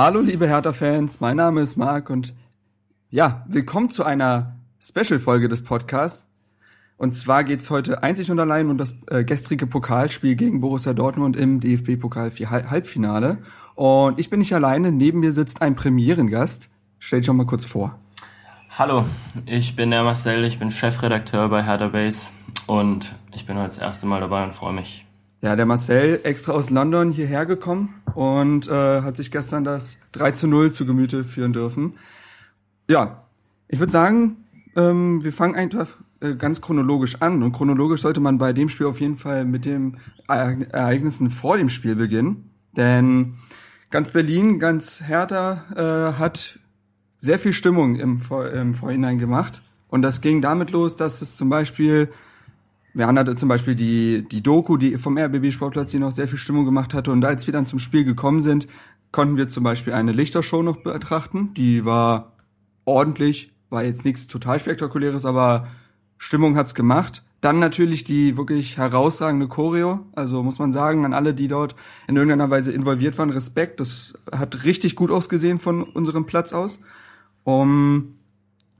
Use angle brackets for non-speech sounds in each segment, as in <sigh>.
Hallo liebe Hertha-Fans, mein Name ist Marc und ja, willkommen zu einer Special-Folge des Podcasts. Und zwar geht's heute einzig und allein um das äh, gestrige Pokalspiel gegen Borussia Dortmund im DFB-Pokal Halbfinale. Und ich bin nicht alleine, neben mir sitzt ein Premierengast. Stell dich doch mal kurz vor. Hallo, ich bin der Marcel, ich bin Chefredakteur bei Hertha Base und ich bin heute das erste Mal dabei und freue mich. Ja, der Marcel extra aus London hierher gekommen und äh, hat sich gestern das 3 zu 0 zu Gemüte führen dürfen. Ja, ich würde sagen, ähm, wir fangen einfach äh, ganz chronologisch an. Und chronologisch sollte man bei dem Spiel auf jeden Fall mit den Ereign- Ereignissen vor dem Spiel beginnen. Denn ganz Berlin, ganz Hertha äh, hat sehr viel Stimmung im, Vor im Vorhinein gemacht. Und das ging damit los, dass es zum Beispiel wir hatten zum Beispiel die, die Doku, die vom RBB Sportplatz, die noch sehr viel Stimmung gemacht hatte. Und als wir dann zum Spiel gekommen sind, konnten wir zum Beispiel eine Lichtershow noch betrachten. Die war ordentlich, war jetzt nichts total spektakuläres, aber Stimmung hat's gemacht. Dann natürlich die wirklich herausragende Choreo. Also muss man sagen, an alle, die dort in irgendeiner Weise involviert waren, Respekt. Das hat richtig gut ausgesehen von unserem Platz aus. Um,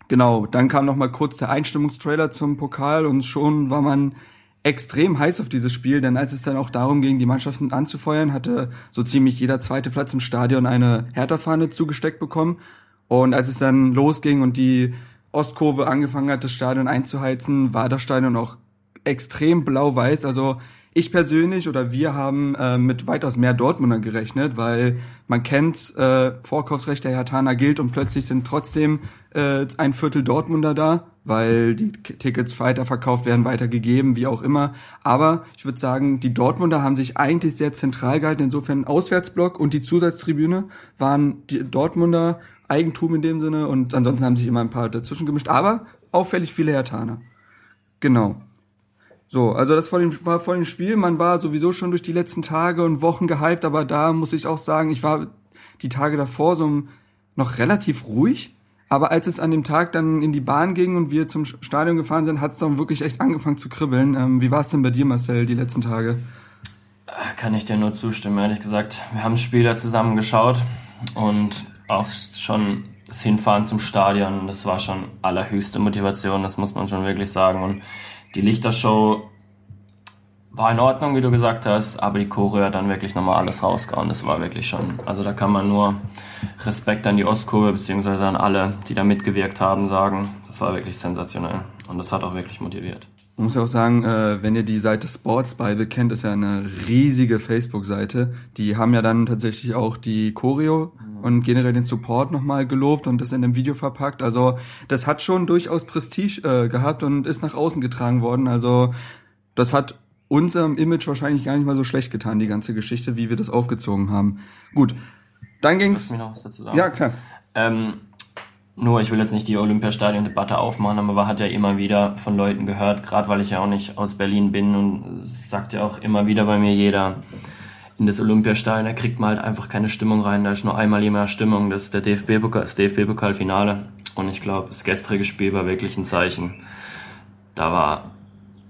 Genau, dann kam noch mal kurz der Einstimmungstrailer zum Pokal und schon war man extrem heiß auf dieses Spiel, denn als es dann auch darum ging, die Mannschaften anzufeuern, hatte so ziemlich jeder zweite Platz im Stadion eine Hertha-Fahne zugesteckt bekommen. Und als es dann losging und die Ostkurve angefangen hat, das Stadion einzuheizen, war das Stadion auch extrem blau-weiß. Also ich persönlich oder wir haben äh, mit weitaus mehr Dortmunder gerechnet, weil man kennt, äh, Vorkaufsrecht der Hertaner gilt und plötzlich sind trotzdem äh, ein Viertel Dortmunder da, weil die Tickets weiterverkauft werden, weitergegeben, wie auch immer. Aber ich würde sagen, die Dortmunder haben sich eigentlich sehr zentral gehalten. Insofern Auswärtsblock und die Zusatztribüne waren die Dortmunder Eigentum in dem Sinne und ansonsten haben sich immer ein paar dazwischen gemischt. Aber auffällig viele Hertaner. Genau. So, also das vor dem, war vor dem Spiel. Man war sowieso schon durch die letzten Tage und Wochen gehypt, aber da muss ich auch sagen, ich war die Tage davor so noch relativ ruhig. Aber als es an dem Tag dann in die Bahn ging und wir zum Stadion gefahren sind, hat es dann wirklich echt angefangen zu kribbeln. Ähm, wie war es denn bei dir, Marcel, die letzten Tage? Kann ich dir nur zustimmen, ehrlich gesagt. Wir haben Spieler zusammen geschaut und auch schon das Hinfahren zum Stadion, das war schon allerhöchste Motivation, das muss man schon wirklich sagen. Und die Lichtershow war in Ordnung, wie du gesagt hast, aber die Choreo hat dann wirklich nochmal alles rausgehauen. Das war wirklich schon, also da kann man nur Respekt an die Ostkurve beziehungsweise an alle, die da mitgewirkt haben, sagen. Das war wirklich sensationell und das hat auch wirklich motiviert. Man muss ja auch sagen, äh, wenn ihr die Seite Sports Bible kennt, ist ja eine riesige Facebook-Seite. Die haben ja dann tatsächlich auch die Choreo und generell den Support nochmal gelobt und das in einem Video verpackt. Also das hat schon durchaus Prestige äh, gehabt und ist nach außen getragen worden. Also das hat unserem Image wahrscheinlich gar nicht mal so schlecht getan, die ganze Geschichte, wie wir das aufgezogen haben. Gut, dann Lass ging's. mich noch was dazu sagen. Ja, klar. Ähm, nur, ich will jetzt nicht die Olympiastadion-Debatte aufmachen, aber man hat ja immer wieder von Leuten gehört, gerade weil ich ja auch nicht aus Berlin bin und sagt ja auch immer wieder bei mir jeder, in das Olympiastadion, da kriegt man halt einfach keine Stimmung rein, da ist nur einmal immer Stimmung, das ist der DFB-Pokal, das DFB-Pokalfinale und ich glaube, das gestrige Spiel war wirklich ein Zeichen. Da war,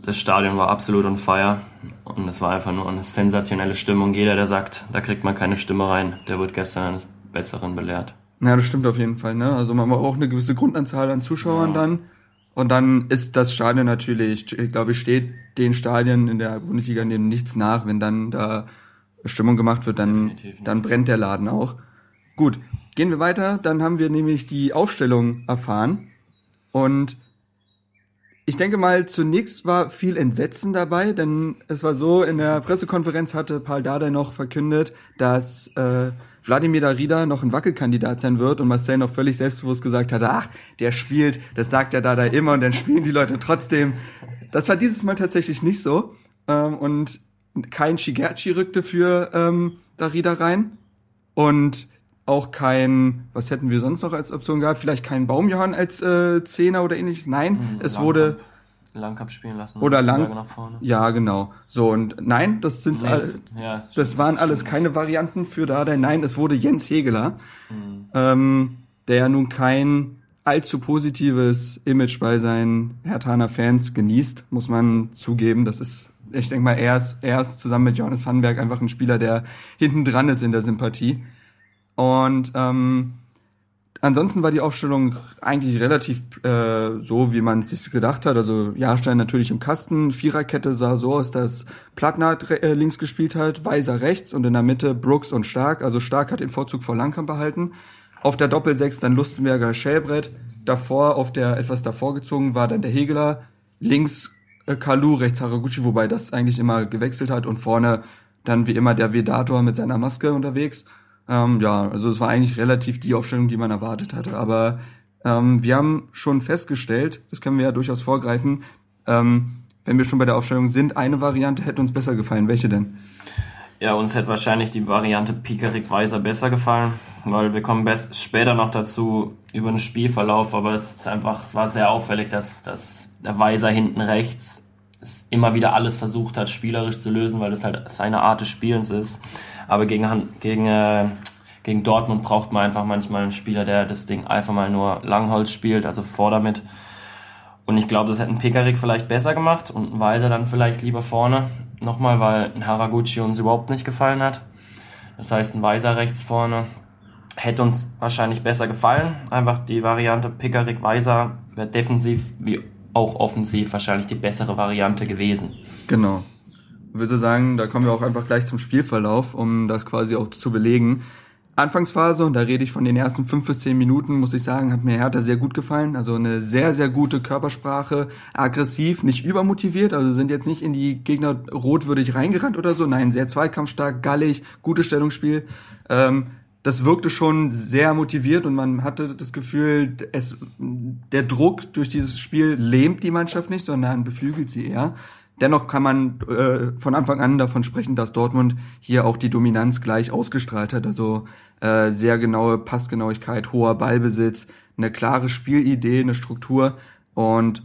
das Stadion war absolut on fire und es war einfach nur eine sensationelle Stimmung. Jeder, der sagt, da kriegt man keine Stimme rein, der wird gestern eines Besseren belehrt. Ja, das stimmt auf jeden Fall. Ne? Also man braucht eine gewisse Grundanzahl an Zuschauern dann. Und dann ist das Stadion natürlich, ich glaube, ich steht den Stadien in der Bundesliga neben nichts nach. Wenn dann da Stimmung gemacht wird, dann, dann brennt der Laden auch. Gut, gehen wir weiter. Dann haben wir nämlich die Aufstellung erfahren. Und ich denke mal, zunächst war viel Entsetzen dabei, denn es war so, in der Pressekonferenz hatte Paul Dardai noch verkündet, dass äh, Wladimir Darida noch ein Wackelkandidat sein wird und Marcel noch völlig selbstbewusst gesagt hat, ach, der spielt, das sagt ja Dada immer und dann spielen die Leute trotzdem. Das war dieses Mal tatsächlich nicht so. Ähm, und kein Shigerchi rückte für ähm, Darida rein. Und auch kein, was hätten wir sonst noch als Option gehabt? Vielleicht kein Baumjohann als äh, Zehner oder ähnliches. Nein, Mhm, es wurde Langkamp spielen lassen. oder lang. nach vorne. Ja, genau. So und nein, das sind Nee, all, das, ja, das waren alles keine Varianten für Dardai. Nein, es wurde Jens Hegeler, ähm, der ja nun kein allzu positives Image bei seinen Herthaner Fans genießt, muss man zugeben. Das ist, ich denke mal, er ist, er ist zusammen mit Johannes Vandenberg einfach ein Spieler, der hinten dran ist in der Sympathie. Und ähm, ansonsten war die Aufstellung eigentlich relativ äh, so, wie man es sich gedacht hat. Also Jahrstein natürlich im Kasten, Viererkette sah so aus, dass Plattner äh, links gespielt hat, Weiser rechts und in der Mitte Brooks und Stark. Also Stark hat den Vorzug vor Langkamp behalten. Auf der Doppelsechs dann Lustenberger, Schellbrett. Davor, auf der etwas davor gezogen war dann der Hegeler. Links äh, Kalu, rechts Haraguchi, wobei das eigentlich immer gewechselt hat. Und vorne dann wie immer der Vedator mit seiner Maske unterwegs. Ähm, ja, also es war eigentlich relativ die Aufstellung, die man erwartet hatte. Aber ähm, wir haben schon festgestellt, das können wir ja durchaus vorgreifen, ähm, wenn wir schon bei der Aufstellung sind, eine Variante hätte uns besser gefallen. Welche denn? Ja, uns hätte wahrscheinlich die Variante Pikerik Weiser besser gefallen, weil wir kommen später noch dazu über den Spielverlauf, aber es ist einfach, es war sehr auffällig, dass, dass der Weiser hinten rechts es immer wieder alles versucht hat, spielerisch zu lösen, weil das halt seine Art des Spielens ist. Aber gegen, gegen, äh, gegen Dortmund braucht man einfach manchmal einen Spieler, der das Ding einfach mal nur Langholz spielt, also vor damit. Und ich glaube, das hätte ein Pekarik vielleicht besser gemacht und ein Weiser dann vielleicht lieber vorne. Nochmal, weil ein Haraguchi uns überhaupt nicht gefallen hat. Das heißt, ein Weiser rechts vorne hätte uns wahrscheinlich besser gefallen. Einfach die Variante Pekarik Weiser wäre defensiv wie auch offensiv wahrscheinlich die bessere Variante gewesen. Genau. Würde sagen, da kommen wir auch einfach gleich zum Spielverlauf, um das quasi auch zu belegen. Anfangsphase, und da rede ich von den ersten fünf bis zehn Minuten, muss ich sagen, hat mir Hertha sehr gut gefallen. Also eine sehr, sehr gute Körpersprache, aggressiv, nicht übermotiviert, also sind jetzt nicht in die Gegner rotwürdig reingerannt oder so. Nein, sehr zweikampfstark, gallig, gutes Stellungsspiel. Ähm, das wirkte schon sehr motiviert und man hatte das Gefühl, es, der Druck durch dieses Spiel lähmt die Mannschaft nicht, sondern beflügelt sie eher. Dennoch kann man äh, von Anfang an davon sprechen, dass Dortmund hier auch die Dominanz gleich ausgestrahlt hat. Also äh, sehr genaue Passgenauigkeit, hoher Ballbesitz, eine klare Spielidee, eine Struktur und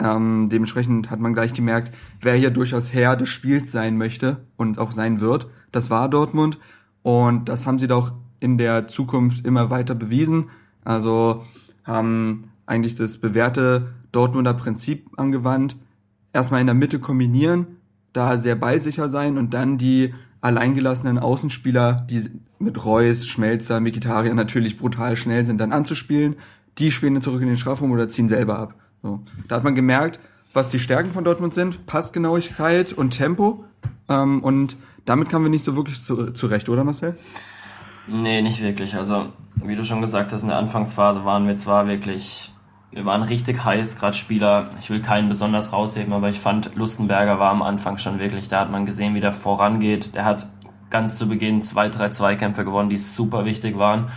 ähm, dementsprechend hat man gleich gemerkt, wer hier durchaus Herr des Spiels sein möchte und auch sein wird. Das war Dortmund und das haben sie doch in der Zukunft immer weiter bewiesen. Also haben eigentlich das bewährte Dortmunder Prinzip angewandt. Erstmal in der Mitte kombinieren, da sehr ballsicher sein und dann die alleingelassenen Außenspieler, die mit Reus, Schmelzer, Mikitarian natürlich brutal schnell sind, dann anzuspielen. Die spielen dann zurück in den Strafraum oder ziehen selber ab. So. Da hat man gemerkt, was die Stärken von Dortmund sind, Passgenauigkeit und Tempo. Ähm, und damit kamen wir nicht so wirklich zu, zurecht, oder Marcel? Nee, nicht wirklich. Also, wie du schon gesagt hast, in der Anfangsphase waren wir zwar wirklich, wir waren richtig heiß, gerade Spieler. Ich will keinen besonders rausheben, aber ich fand, Lustenberger war am Anfang schon wirklich, da hat man gesehen, wie der vorangeht. Der hat ganz zu Beginn zwei, drei Zweikämpfe gewonnen, die super wichtig waren,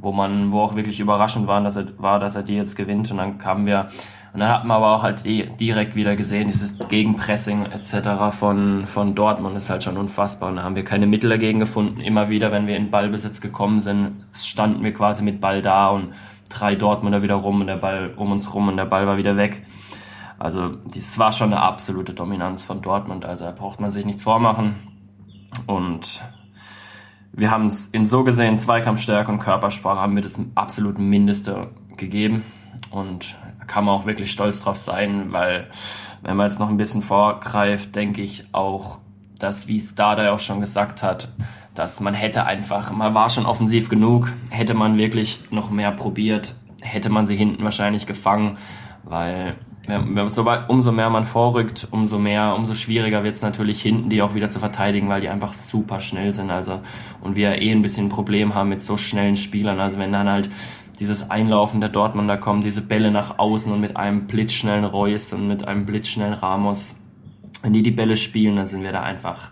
wo man, wo auch wirklich überraschend waren, dass er, war, dass er die jetzt gewinnt. Und dann kamen wir, und dann hat man aber auch halt direkt wieder gesehen, dieses Gegenpressing etc. von, von Dortmund ist halt schon unfassbar. Und da haben wir keine Mittel dagegen gefunden. Immer wieder, wenn wir in Ballbesitz gekommen sind, standen wir quasi mit Ball da und drei Dortmunder wieder rum und der Ball um uns rum und der Ball war wieder weg. Also das war schon eine absolute Dominanz von Dortmund. Also da braucht man sich nichts vormachen. Und wir haben es in so gesehen Zweikampfstärke und Körpersprache haben wir das absolute Mindeste gegeben. Und kann man auch wirklich stolz drauf sein, weil wenn man jetzt noch ein bisschen vorgreift, denke ich auch, dass, wie Dada auch schon gesagt hat, dass man hätte einfach, man war schon offensiv genug, hätte man wirklich noch mehr probiert, hätte man sie hinten wahrscheinlich gefangen, weil wenn, so, umso mehr man vorrückt, umso mehr, umso schwieriger wird es natürlich hinten, die auch wieder zu verteidigen, weil die einfach super schnell sind. Also und wir eh ein bisschen ein Problem haben mit so schnellen Spielern. Also wenn dann halt dieses Einlaufen der Dortmunder kommen, diese Bälle nach außen und mit einem blitzschnellen Reus und mit einem blitzschnellen Ramos, wenn die die Bälle spielen, dann sind wir da einfach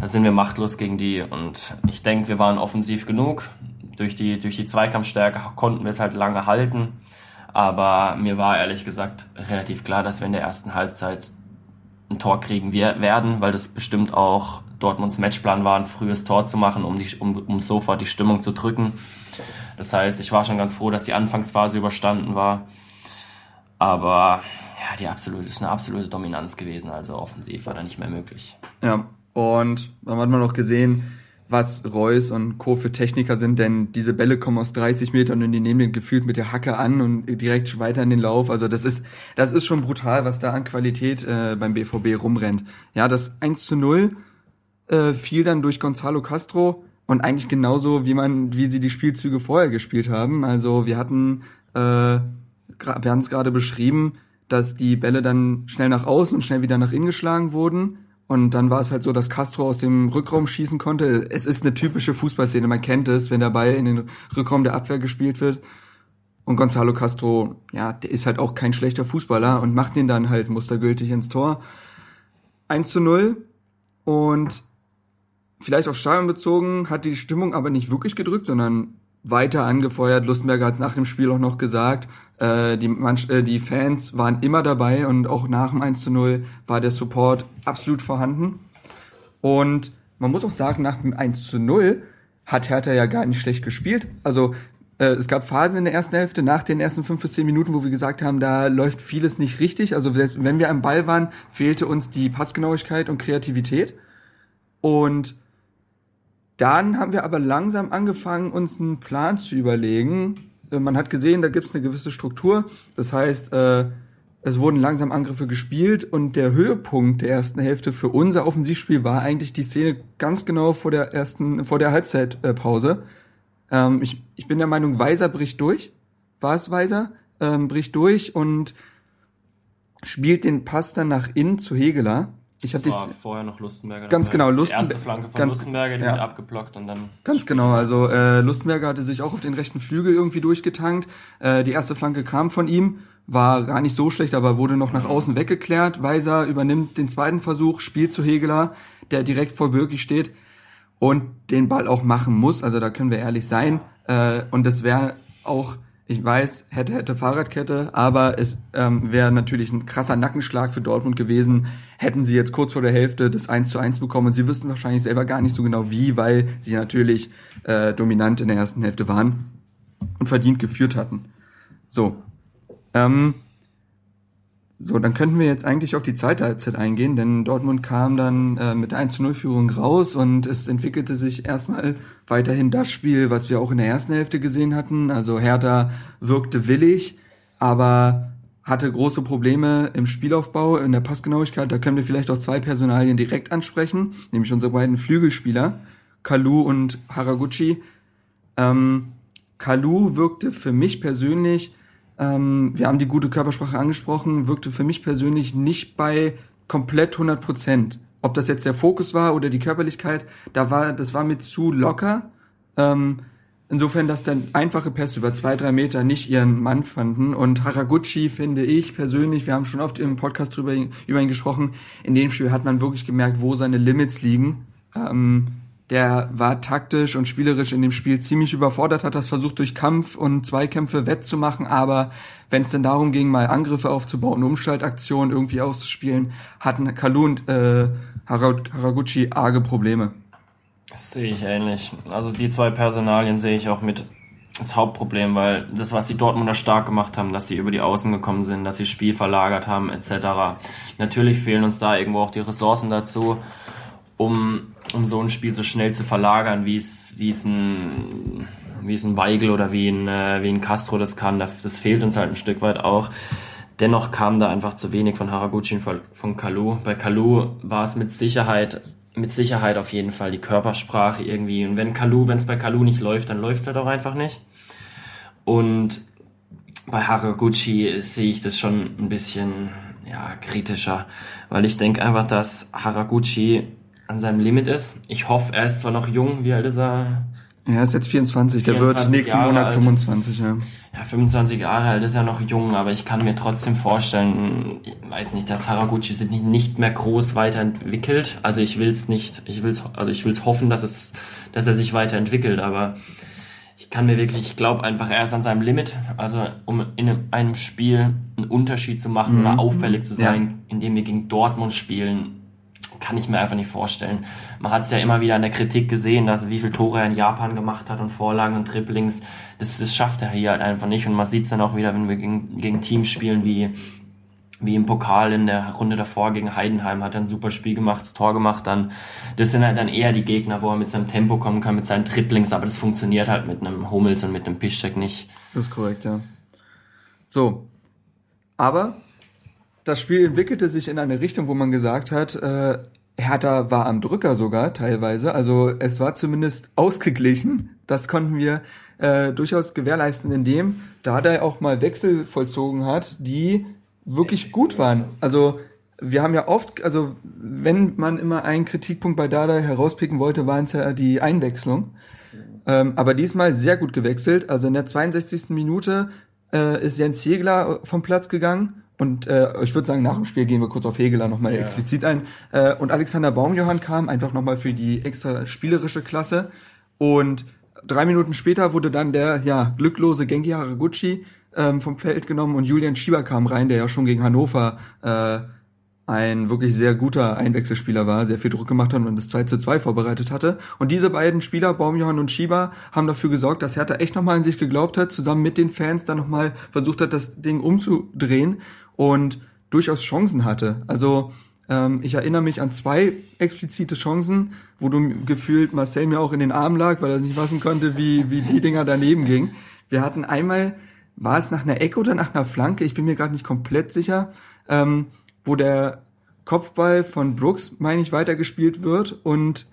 da sind wir machtlos gegen die. Und ich denke, wir waren offensiv genug. Durch die, durch die Zweikampfstärke konnten wir es halt lange halten. Aber mir war ehrlich gesagt relativ klar, dass wir in der ersten Halbzeit ein Tor kriegen werden, weil das bestimmt auch Dortmunds Matchplan war, ein frühes Tor zu machen, um, die, um, um sofort die Stimmung zu drücken. Das heißt, ich war schon ganz froh, dass die Anfangsphase überstanden war. Aber ja, die absolute, ist eine absolute Dominanz gewesen, also offensiv war da nicht mehr möglich. Ja, und dann hat man noch gesehen, was Reus und Co. für Techniker sind, denn diese Bälle kommen aus 30 Metern und die nehmen den gefühlt mit der Hacke an und direkt weiter in den Lauf. Also das ist, das ist schon brutal, was da an Qualität äh, beim BVB rumrennt. Ja, das 1 zu 0 äh, fiel dann durch Gonzalo Castro und eigentlich genauso, wie man, wie sie die Spielzüge vorher gespielt haben. Also wir hatten, äh, wir haben es gerade beschrieben, dass die Bälle dann schnell nach außen und schnell wieder nach innen geschlagen wurden und dann war es halt so, dass Castro aus dem Rückraum schießen konnte. Es ist eine typische Fußballszene, man kennt es, wenn der Ball in den Rückraum der Abwehr gespielt wird. Und Gonzalo Castro, ja, der ist halt auch kein schlechter Fußballer und macht ihn dann halt mustergültig ins Tor. 1 zu 0. Und vielleicht auf Stadion bezogen hat die Stimmung aber nicht wirklich gedrückt, sondern weiter angefeuert. Lustenberger hat es nach dem Spiel auch noch gesagt. Äh, die, Manch äh, die Fans waren immer dabei und auch nach dem 1 zu 0 war der Support absolut vorhanden. Und man muss auch sagen, nach dem 1 zu 0 hat Hertha ja gar nicht schlecht gespielt. Also äh, es gab Phasen in der ersten Hälfte, nach den ersten fünf bis zehn Minuten, wo wir gesagt haben, da läuft vieles nicht richtig. Also wenn wir am Ball waren, fehlte uns die Passgenauigkeit und Kreativität. Und dann haben wir aber langsam angefangen, uns einen Plan zu überlegen, man hat gesehen, da gibt es eine gewisse Struktur. Das heißt, äh, es wurden langsam Angriffe gespielt und der Höhepunkt der ersten Hälfte für unser Offensivspiel war eigentlich die Szene ganz genau vor der ersten, vor der Halbzeitpause. Ähm, ich, ich bin der Meinung, Weiser bricht durch. War es Weiser? Ähm, bricht durch und spielt den Pass dann nach innen zu Hegeler. Ich das war vorher noch Lustenberger. Ganz genau, Lustenberger. Die erste Flanke von ganz, Lustenberger, die ja. wird abgeblockt und dann. Ganz genau, also äh, Lustenberger hatte sich auch auf den rechten Flügel irgendwie durchgetankt. Äh, die erste Flanke kam von ihm, war gar nicht so schlecht, aber wurde noch nach mhm. außen weggeklärt. Weiser übernimmt den zweiten Versuch, spielt zu Hegeler, der direkt vor Birki steht und den Ball auch machen muss. Also da können wir ehrlich sein. Äh, und das wäre auch ich weiß, hätte, hätte Fahrradkette, aber es ähm, wäre natürlich ein krasser Nackenschlag für Dortmund gewesen, hätten sie jetzt kurz vor der Hälfte das 1 zu 1 bekommen und sie wüssten wahrscheinlich selber gar nicht so genau wie, weil sie natürlich äh, dominant in der ersten Hälfte waren und verdient geführt hatten. So. Ähm, so, dann könnten wir jetzt eigentlich auf die zweite Halbzeit eingehen, denn Dortmund kam dann äh, mit der 1 zu 0 Führung raus und es entwickelte sich erstmal weiterhin das Spiel, was wir auch in der ersten Hälfte gesehen hatten. Also Hertha wirkte willig, aber hatte große Probleme im Spielaufbau, in der Passgenauigkeit. Da können wir vielleicht auch zwei Personalien direkt ansprechen, nämlich unsere beiden Flügelspieler, Kalu und Haraguchi. Ähm, Kalu wirkte für mich persönlich ähm, wir haben die gute Körpersprache angesprochen, wirkte für mich persönlich nicht bei komplett 100 Prozent. Ob das jetzt der Fokus war oder die Körperlichkeit, da war, das war mir zu locker. Ähm, insofern, dass dann einfache Pässe über zwei, drei Meter nicht ihren Mann fanden. Und Haraguchi finde ich persönlich, wir haben schon oft im Podcast drüber, über ihn gesprochen, in dem Spiel hat man wirklich gemerkt, wo seine Limits liegen. Ähm, der war taktisch und spielerisch in dem Spiel ziemlich überfordert, hat das versucht durch Kampf und Zweikämpfe wettzumachen, aber wenn es denn darum ging, mal Angriffe aufzubauen, Umschaltaktionen irgendwie auszuspielen, hatten Kalu und äh, Haraguchi arge Probleme. Das sehe ich ähnlich. Also die zwei Personalien sehe ich auch mit das Hauptproblem, weil das, was die Dortmunder stark gemacht haben, dass sie über die Außen gekommen sind, dass sie Spiel verlagert haben, etc. Natürlich fehlen uns da irgendwo auch die Ressourcen dazu, um um so ein Spiel so schnell zu verlagern, wie es, wie es ein, wie es ein Weigel oder wie ein, äh, wie ein Castro das kann. Das, das fehlt uns halt ein Stück weit auch. Dennoch kam da einfach zu wenig von Haraguchi und von Kalu. Bei Kalu war es mit Sicherheit, mit Sicherheit auf jeden Fall die Körpersprache irgendwie. Und wenn Kalu, wenn es bei Kalu nicht läuft, dann läuft es halt auch einfach nicht. Und bei Haraguchi sehe ich das schon ein bisschen ja, kritischer, weil ich denke einfach, dass Haraguchi an seinem Limit ist. Ich hoffe, er ist zwar noch jung, wie alt ist er? Er ist jetzt 24, der wird 24 nächsten Jahre Monat alt. 25, ja. Ja, 25 Jahre alt ist ja noch jung, aber ich kann mir trotzdem vorstellen, ich weiß nicht, dass Haraguchi sich nicht, nicht mehr groß weiterentwickelt. Also ich will es nicht, ich will's, also ich will es hoffen, dass es, dass er sich weiterentwickelt, aber ich kann mir wirklich, ich glaube einfach, er ist an seinem Limit. Also um in einem, einem Spiel einen Unterschied zu machen oder auffällig zu sein, indem wir gegen Dortmund spielen, kann ich mir einfach nicht vorstellen. Man hat es ja immer wieder in der Kritik gesehen, dass wie viel Tore er in Japan gemacht hat und Vorlagen und Triplings. Das, das schafft er hier halt einfach nicht. Und man sieht es dann auch wieder, wenn wir gegen, gegen Teams spielen wie, wie im Pokal in der Runde davor gegen Heidenheim, hat er ein super Spiel gemacht, das Tor gemacht. Dann das sind halt dann eher die Gegner, wo er mit seinem Tempo kommen kann, mit seinen Triplings. Aber das funktioniert halt mit einem Hummels und mit einem Piszczek nicht. Das ist korrekt, ja. So. Aber das Spiel entwickelte sich in eine Richtung, wo man gesagt hat, äh, Hertha war am Drücker sogar teilweise. Also es war zumindest ausgeglichen. Das konnten wir äh, durchaus gewährleisten, indem Dardai auch mal Wechsel vollzogen hat, die wirklich gut waren. Also wir haben ja oft, also wenn man immer einen Kritikpunkt bei Dardai herauspicken wollte, waren es ja die Einwechslung. Ähm, aber diesmal sehr gut gewechselt. Also in der 62. Minute äh, ist Jens Hegler vom Platz gegangen. Und äh, ich würde sagen, nach dem Spiel gehen wir kurz auf Hegeler nochmal Ja. explizit ein. Äh, und Alexander Baumjohann kam einfach nochmal für die extra spielerische Klasse. Und drei Minuten später wurde dann der ja glücklose Genki Haraguchi ähm, vom Feld genommen und Julian Schieber kam rein, der ja schon gegen Hannover äh, ein wirklich sehr guter Einwechselspieler war, sehr viel Druck gemacht hat und das 2 zu 2 vorbereitet hatte. Und diese beiden Spieler, Baumjohann und Schieber, haben dafür gesorgt, dass Hertha echt nochmal an sich geglaubt hat, zusammen mit den Fans dann nochmal versucht hat, das Ding umzudrehen und durchaus Chancen hatte. Also ähm, ich erinnere mich an zwei explizite Chancen, wo du gefühlt Marcel mir auch in den Arm lag, weil er nicht fassen konnte, wie, wie die Dinger daneben gingen. Wir hatten einmal, war es nach einer Ecke oder nach einer Flanke, ich bin mir gerade nicht komplett sicher, ähm, wo der Kopfball von Brooks, meine ich, weitergespielt wird und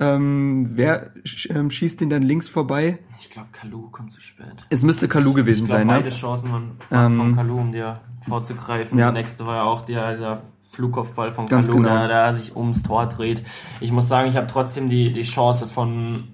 ähm, wer ähm, schießt den dann links vorbei? Ich glaube, Kalu kommt zu spät. Es müsste Kalu gewesen Ich glaube, sein, beide ne? Chancen waren, waren Ähm, von Kalu, um dir vorzugreifen. ja. Der nächste war ja auch der, dieser Flugkopfball von Ganz Kalu, genau. der, sich ums Tor dreht. Ich muss sagen, ich habe trotzdem die, die Chance von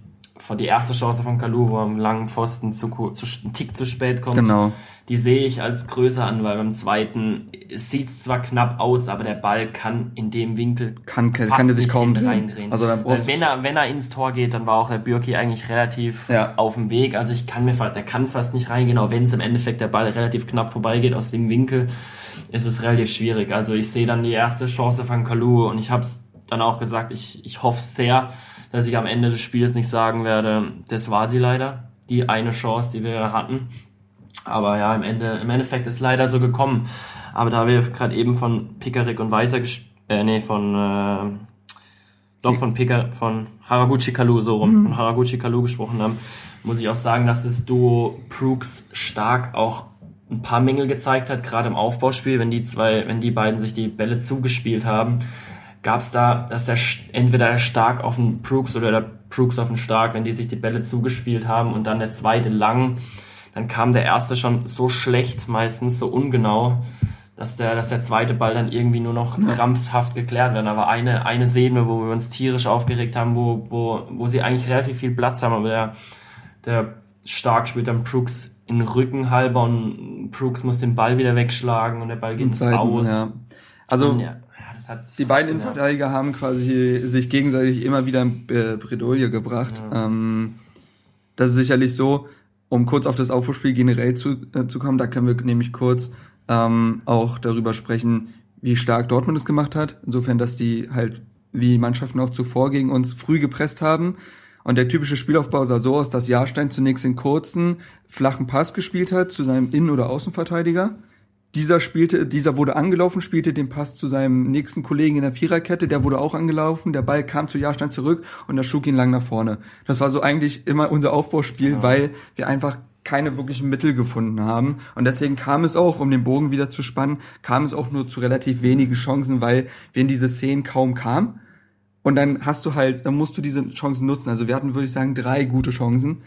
die erste Chance von Kalu, wo er am langen Pfosten zu, zu, einen Tick zu spät kommt. Genau. Die sehe ich als größer an, weil beim zweiten es sieht zwar knapp aus, aber der Ball kann in dem Winkel Kann- fast kann sich kaum reindrehen. Also Weil wenn er wenn er ins Tor geht, dann war auch der Bürki eigentlich relativ Ja. auf dem Weg. Also ich kann mir der kann fast nicht reingehen, auch wenn es im Endeffekt der Ball relativ knapp vorbeigeht aus dem Winkel, ist es relativ schwierig. Also ich sehe dann die erste Chance von Kalu und ich habe es dann auch gesagt, ich, ich hoffe sehr, dass ich am Ende des Spiels nicht sagen werde, das war sie leider, die eine Chance, die wir hatten. Aber ja, im, Ende, im Endeffekt ist leider so gekommen. Aber da wir gerade eben von Pickerick und Weiser äh, nee, von äh, doch von Picker, von Haraguchi Kalu so rum, von Haraguchi Kalu gesprochen haben, muss ich auch sagen, dass das Duo Brooks stark auch ein paar Mängel gezeigt hat, gerade im Aufbauspiel, wenn die zwei, wenn die beiden sich die Bälle zugespielt haben, gab es da, dass der entweder der Stark auf den Brooks oder der Brooks auf den Stark, wenn die sich die Bälle zugespielt haben und dann der zweite lang, dann kam der erste schon so schlecht, meistens so ungenau, dass der, dass der zweite Ball dann irgendwie nur noch krampfhaft geklärt wird. War eine, eine Szene, wo wir uns tierisch aufgeregt haben, wo, wo, wo sie eigentlich relativ viel Platz haben, aber der, der Stark spielt dann Brooks in den Rücken halber und Brooks muss den Ball wieder wegschlagen und der Ball geht Zeiten, raus. ja. Also ja, die beiden ja. Innenverteidiger haben quasi sich gegenseitig immer wieder in äh, Bredouille gebracht. Ähm, das ist sicherlich so, um kurz auf das Aufbauspiel generell zu, äh, zu kommen, da können wir nämlich kurz ähm, auch darüber sprechen, wie stark Dortmund es gemacht hat. Insofern, dass die halt wie Mannschaften auch zuvor gegen uns früh gepresst haben. Und der typische Spielaufbau sah so aus, dass Jahrstein zunächst den kurzen, flachen Pass gespielt hat zu seinem Innen- oder Außenverteidiger. Dieser spielte, dieser wurde angelaufen, spielte den Pass zu seinem nächsten Kollegen in der Viererkette, der wurde auch angelaufen, der Ball kam zu Jahrstein zurück und er schlug ihn lang nach vorne. Das war so eigentlich immer unser Aufbauspiel, weil wir einfach keine wirklichen Mittel gefunden haben. Und deswegen kam es auch, um den Bogen wieder zu spannen, kam es auch nur zu relativ wenigen Chancen, weil wir in diese Szenen kaum kamen. Und dann hast du halt, dann musst du diese Chancen nutzen. Also wir hatten, würde ich sagen, drei gute Chancen.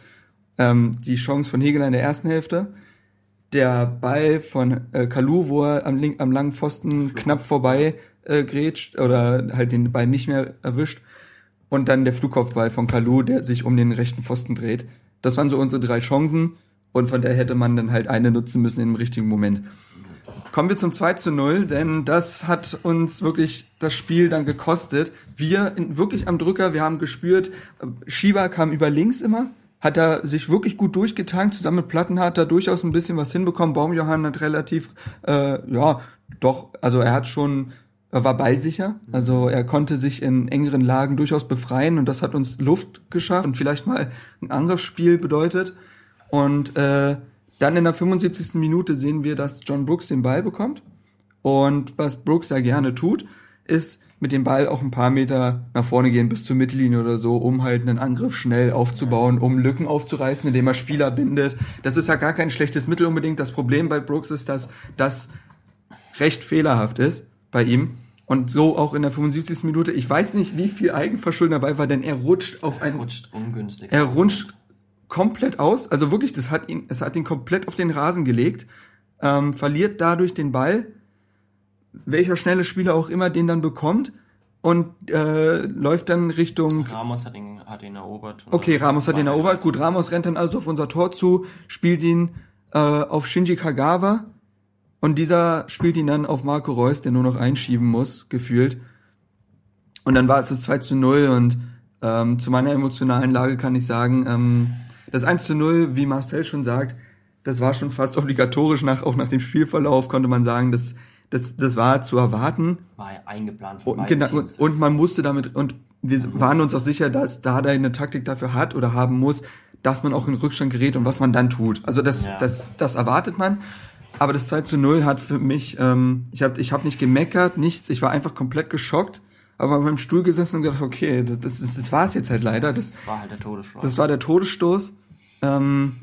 Ähm, die Chance von Hegel in der ersten Hälfte, der Ball von äh, Kalu, wo er am, link, am langen Pfosten knapp vorbei äh, grätscht oder halt den Ball nicht mehr erwischt. und dann der Flugkopfball von Kalu, der sich um den rechten Pfosten dreht. Das waren so unsere drei Chancen und von der hätte man dann halt eine nutzen müssen im richtigen Moment. Kommen wir zum 2 zu 0, denn das hat uns wirklich das Spiel dann gekostet. Wir in, wirklich am Drücker, wir haben gespürt, Shiba kam über links immer, hat er sich wirklich gut durchgetankt, zusammen mit Platten hat er durchaus ein bisschen was hinbekommen. Baumjohann hat relativ, äh, ja, doch, also er hat schon, er war ballsicher, also er konnte sich in engeren Lagen durchaus befreien und das hat uns Luft geschafft und vielleicht mal ein Angriffsspiel bedeutet. Und äh, dann in der 75. Minute sehen wir, dass John Brooks den Ball bekommt. Und was Brooks ja gerne tut, ist mit dem Ball auch ein paar Meter nach vorne gehen bis zur Mittellinie oder so, um halt einen Angriff schnell aufzubauen, um Lücken aufzureißen, indem er Spieler bindet. Das ist ja gar kein schlechtes Mittel unbedingt. Das Problem bei Brooks ist, dass das recht fehlerhaft ist bei ihm. Und so auch in der 75. Minute. Ich weiß nicht, wie viel Eigenverschulden dabei war, denn er rutscht auf einen, Rutscht ungünstig. er rutscht komplett aus. Also wirklich, das hat ihn, es hat ihn komplett auf den Rasen gelegt. Ähm, verliert dadurch den Ball. Welcher schnelle Spieler auch immer den dann bekommt. Und äh, läuft dann Richtung Ramos hat ihn, hat ihn erobert. Okay, Ramos hat ihn erobert. Gut, Ramos rennt dann also auf unser Tor zu, spielt ihn äh, auf Shinji Kagawa und dieser spielt ihn dann auf Marco Reus, der nur noch einschieben muss, gefühlt. Und dann war es das 2 zu 0 und ähm, zu meiner emotionalen Lage kann ich sagen, ähm, das 1 zu 0, wie Marcel schon sagt, das war schon fast obligatorisch, nach, auch nach dem Spielverlauf konnte man sagen, das, das, das war zu erwarten. War ja eingeplant von Und, genau, Teams. und man musste damit, und wir waren uns auch sicher, dass da eine Taktik dafür hat oder haben muss, dass man auch in Rückstand gerät und was man dann tut. Also das, Ja. das, das erwartet man. Aber das 2 zu 0 hat für mich, ähm, ich habe ich hab nicht gemeckert, nichts, ich war einfach komplett geschockt, aber beim Stuhl gesessen und gedacht, okay, das, das, das, war es jetzt halt leider. Das, das war halt der Todesschlag. das war der Todesstoß. Ähm,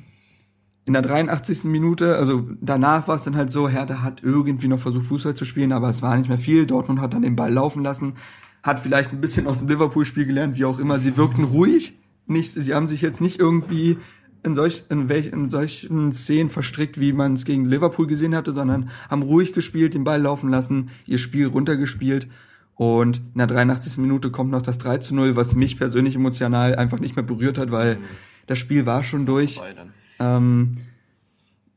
in der 83. Minute, also danach war es dann halt so, Hertha hat irgendwie noch versucht, Fußball zu spielen, aber es war nicht mehr viel. Dortmund hat dann den Ball laufen lassen, hat vielleicht ein bisschen aus dem Liverpool-Spiel gelernt, wie auch immer. Sie wirkten ruhig. Nicht, sie haben sich jetzt nicht irgendwie in, solch, in, welch, in solchen Szenen verstrickt, wie man es gegen Liverpool gesehen hatte, sondern haben ruhig gespielt, den Ball laufen lassen, ihr Spiel runtergespielt. Und in der 83. Minute kommt noch das 3 zu 0, was mich persönlich emotional einfach nicht mehr berührt hat, weil das Spiel war schon durch. Ähm,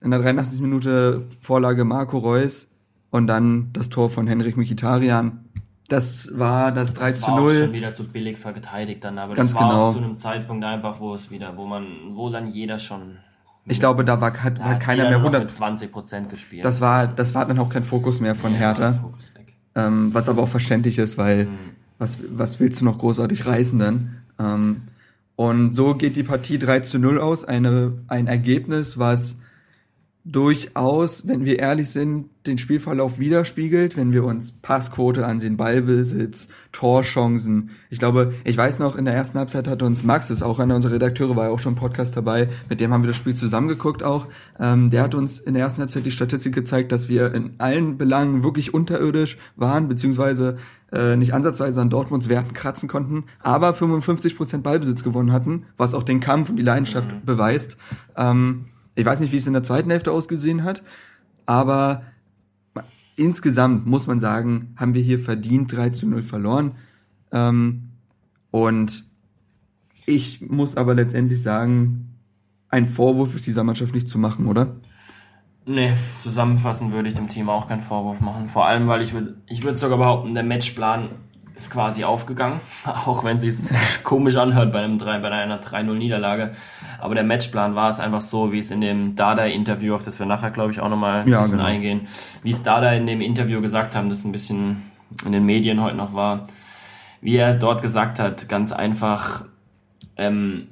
in der 83. Minute Vorlage Marco Reus und dann das Tor von Henrik Mkhitaryan. Das war das 3 Das zu war auch schon 0. wieder zu billig verteidigt dann, aber Ganz das war genau. auch zu einem Zeitpunkt einfach, wo es wieder, wo man, wo dann jeder schon. Ich glaube, da war, hat, da war hat keiner mehr nur noch 100. mit 20 Prozent gespielt. Das war, das war dann auch kein Fokus mehr von Ja, Hertha. Ähm, was aber auch verständlich ist, weil Mhm. was, was willst du noch großartig reißen dann? Ähm, und so geht die Partie 3 zu 0 aus. Eine, ein Ergebnis, was durchaus, wenn wir ehrlich sind, den Spielverlauf widerspiegelt, wenn wir uns Passquote ansehen, Ballbesitz, Torchancen. Ich glaube, ich weiß noch, in der ersten Halbzeit hat uns Max, ist auch einer unserer Redakteure, war ja auch schon im Podcast dabei, mit dem haben wir das Spiel zusammengeguckt auch. Ähm, der hat uns in der ersten Halbzeit die Statistik gezeigt, dass wir in allen Belangen wirklich unterirdisch waren, beziehungsweise äh, nicht ansatzweise an Dortmunds Werten kratzen konnten, aber 55% Ballbesitz gewonnen hatten, was auch den Kampf und die Leidenschaft beweist. Ähm, ich weiß nicht, wie es in der zweiten Hälfte ausgesehen hat, aber insgesamt muss man sagen, haben wir hier verdient 3 zu 0 verloren. Ähm, und ich muss aber letztendlich sagen, ein Vorwurf ist dieser Mannschaft nicht zu machen, oder? Nee, zusammenfassend würde ich dem Team auch keinen Vorwurf machen. Vor allem, weil ich würde ich würde sogar behaupten, der Matchplan ist quasi aufgegangen. <laughs> Auch wenn es sich komisch anhört bei, einem 3, bei einer 3-0-Niederlage. Aber der Matchplan war es einfach so, wie es in dem Dada-Interview, auf das wir nachher, glaube ich, auch nochmal ein Ja, bisschen genau. eingehen, wie es Dada in dem Interview gesagt haben, das ein bisschen in den Medien heute noch war, wie er dort gesagt hat, ganz einfach, ähm,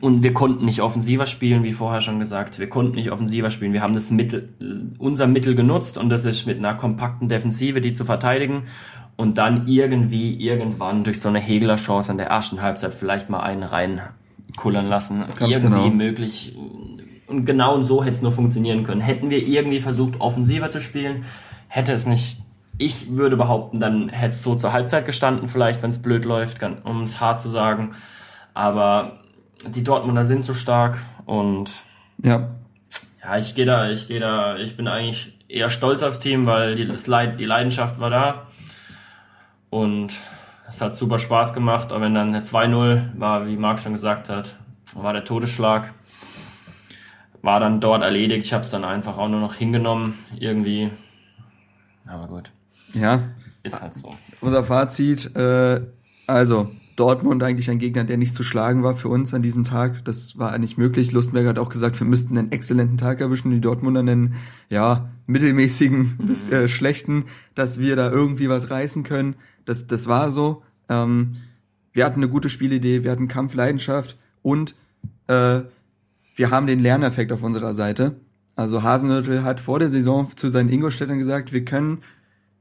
und wir konnten nicht offensiver spielen, wie vorher schon gesagt. Wir konnten nicht offensiver spielen. Wir haben das Mittel, unser Mittel genutzt und das ist mit einer kompakten Defensive, die zu verteidigen und dann irgendwie, irgendwann durch so eine Hegeler Chance in der ersten Halbzeit vielleicht mal einen reinkullern lassen. Ganz irgendwie genau. möglich. Und genau so hätte es nur funktionieren können. Hätten wir irgendwie versucht, offensiver zu spielen, hätte es nicht, ich würde behaupten, dann hätte es so zur Halbzeit gestanden, vielleicht, wenn es blöd läuft, um es hart zu sagen. Aber die Dortmunder sind so stark und Ja, ja, ich gehe da, ich gehe da, ich bin eigentlich eher stolz aufs Team, weil die, Leid, die Leidenschaft war da. Und Es hat super Spaß gemacht, aber wenn dann eine 2-0 war, wie Marc schon gesagt hat, war der Todesschlag. War dann dort erledigt. Ich habe es dann einfach auch nur noch hingenommen, irgendwie. Aber gut, Ja, ist halt so. unser Fazit, äh, also Dortmund eigentlich ein Gegner, der nicht zu schlagen war für uns an diesem Tag. Das war nicht möglich. Lustenberger hat auch gesagt, wir müssten einen exzellenten Tag erwischen, die Dortmunder einen, ja, mittelmäßigen bis äh, schlechten, dass wir da irgendwie was reißen können. Das, das war so. Ähm, wir hatten eine gute Spielidee, wir hatten Kampfleidenschaft und äh, wir haben den Lerneffekt auf unserer Seite. Also Hasenhüttl hat vor der Saison zu seinen Ingolstädtern gesagt, wir können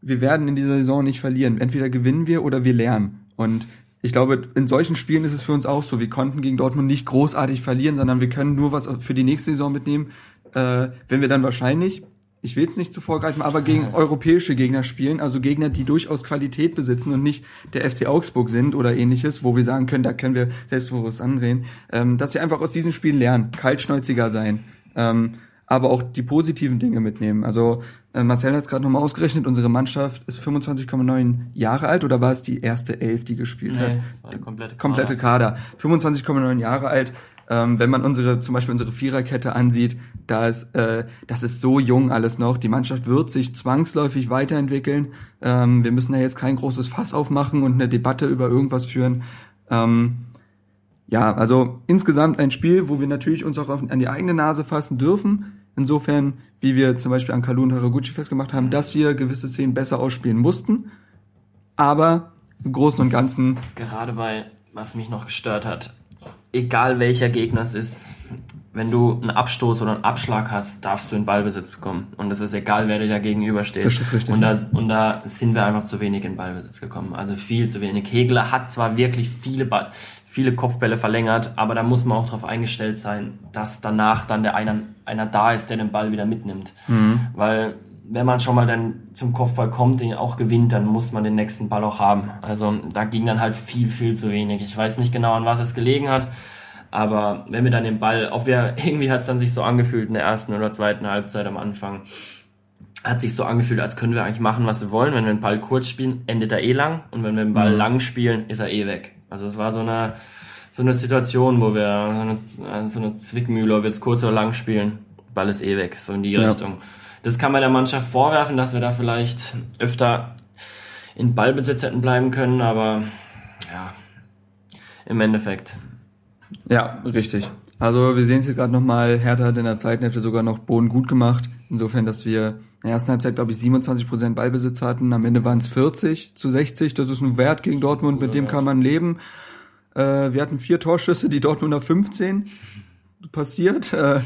wir werden in dieser Saison nicht verlieren. Entweder gewinnen wir oder wir lernen. Und ich glaube, in solchen Spielen ist es für uns auch so. Wir konnten gegen Dortmund nicht großartig verlieren, sondern wir können nur was für die nächste Saison mitnehmen, äh, wenn wir dann wahrscheinlich, ich will es nicht zu vorgreifen, aber gegen europäische Gegner spielen, also Gegner, die durchaus Qualität besitzen und nicht der FC Augsburg sind oder ähnliches, wo wir sagen können, da können wir selbstbewusst andrehen, ähm, dass wir einfach aus diesen Spielen lernen, kaltschnäuziger sein. Ähm, aber auch die positiven Dinge mitnehmen. Also äh, Marcel hat es gerade nochmal ausgerechnet, unsere Mannschaft ist 25,9 Jahre alt oder war es die erste Elf, die gespielt hat? Nee, das war der komplette Kader. Komplette Kader. 25,9 Jahre alt. Ähm, wenn man unsere, zum Beispiel unsere Viererkette ansieht, da ist, äh, das ist so jung alles noch. Die Mannschaft wird sich zwangsläufig weiterentwickeln. Ähm, wir müssen da jetzt kein großes Fass aufmachen und eine Debatte über irgendwas führen. Ähm, ja, also insgesamt ein Spiel, wo wir natürlich uns auch auf, an die eigene Nase fassen dürfen. Insofern, wie wir zum Beispiel an Kalu und Haraguchi festgemacht haben, dass wir gewisse Szenen besser ausspielen mussten. Aber im Großen und Ganzen, Gerade bei, was mich noch gestört hat, egal welcher Gegner es ist, wenn du einen Abstoß oder einen Abschlag hast, darfst du den Ballbesitz bekommen. Und es ist egal, wer dir da gegenübersteht. Das ist richtig. Und da, und da sind wir einfach zu wenig in Ballbesitz gekommen. Also viel zu wenig. Hegler hat zwar wirklich viele, Ball, viele Kopfbälle verlängert, aber da muss man auch darauf eingestellt sein, dass danach dann der einer, einer da ist, der den Ball wieder mitnimmt. Mhm. Weil wenn man schon mal dann zum Kopfball kommt, den auch gewinnt, dann muss man den nächsten Ball auch haben. Also da ging dann halt viel, viel zu wenig. Ich weiß nicht genau, an was es gelegen hat, aber wenn wir dann den Ball, ob wir, <laughs> irgendwie hat es dann sich so angefühlt in der ersten oder zweiten Halbzeit am Anfang, hat sich so angefühlt, als können wir eigentlich machen, was wir wollen. Wenn wir den Ball kurz spielen, endet er eh lang und wenn wir den Ball lang spielen, ist er eh weg. Also es war so eine, so eine Situation, wo wir so eine, so eine Zwickmühle, ob wir jetzt kurz oder lang spielen, Ball ist eh weg, so in die Ja. Richtung. Das kann man der Mannschaft vorwerfen, dass wir da vielleicht öfter in Ballbesitz hätten bleiben können, aber ja, im Endeffekt. ja, richtig. Also wir sehen es hier gerade nochmal, Hertha hat in der zweiten Hälfte sogar noch Boden gut gemacht. Insofern, dass wir in der ersten Halbzeit, glaube ich, 27% Ballbesitz hatten. Am Ende waren es 40 zu 60. Das ist ein Wert gegen Dortmund, mit dem kann man leben. Äh, wir hatten vier Torschüsse, die Dortmunder 15 passiert. Äh,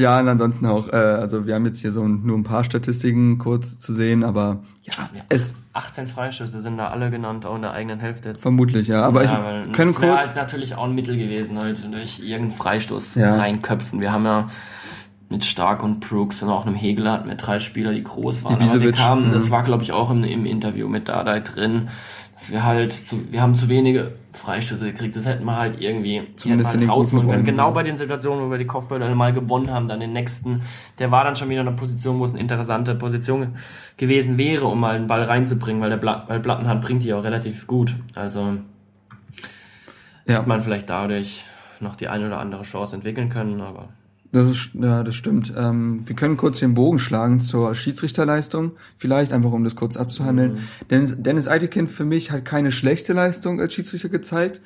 ja, und ansonsten auch, äh, also wir haben jetzt hier so ein, nur ein paar Statistiken kurz zu sehen, aber ja, es 18 Freischüsse sind da alle genannt, auch in der eigenen Hälfte. vermutlich, ja. Aber ja, ich können das kurz. halt natürlich auch ein Mittel gewesen, heute durch irgendeinen Freistoß Ja. reinköpfen. Wir haben ja mit Stark und Brooks und auch einem Hegel hatten wir drei Spieler, die groß waren. Aber wir Ibisevic, kamen, das mhm. war glaube ich auch im, im Interview mit Dardai drin, dass wir halt, zu, wir haben zu wenige Freistöße gekriegt. Das hätten wir halt irgendwie Zumindest den rausholen können. Genau bei den Situationen, wo wir die Kopfbälle mal gewonnen haben, dann den nächsten, der war dann schon wieder in einer Position, wo es eine interessante Position gewesen wäre, um mal einen Ball reinzubringen, weil der Bla weil Plattenhand bringt die auch relativ gut. Also Ja. hat man vielleicht dadurch noch die eine oder andere Chance entwickeln können, aber Das ist, ja, das stimmt. Ähm, wir können kurz den Bogen schlagen zur Schiedsrichterleistung, vielleicht einfach um das kurz abzuhandeln. Dennis, Dennis Eitekind für mich hat keine schlechte Leistung als Schiedsrichter gezeigt,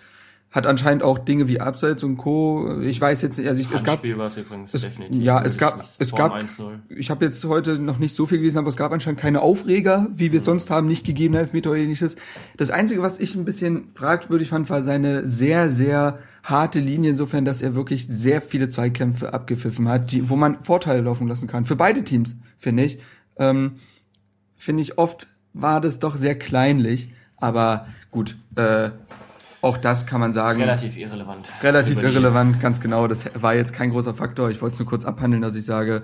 hat anscheinend auch Dinge wie Abseits und Co. Ich weiß jetzt nicht, also ich, es gab war es übrigens es, definitiv. ja, es gab, es gab, dem 1-0. ich habe jetzt heute noch nicht so viel gelesen, aber es gab anscheinend keine Aufreger, wie wir es sonst haben, nicht gegeben, Elfmeter oder ähnliches. Das Einzige, was ich ein bisschen fragwürdig fand, war seine sehr, sehr harte Linie, insofern, dass er wirklich sehr viele Zweikämpfe abgepfiffen hat, die, wo man Vorteile laufen lassen kann. Für beide Teams, finde ich. Ähm, finde ich, oft war das doch sehr kleinlich, aber gut, äh, auch das kann man sagen Relativ irrelevant. relativ irrelevant, ganz genau. Das war jetzt kein großer Faktor. Ich wollte es nur kurz abhandeln, dass ich sage,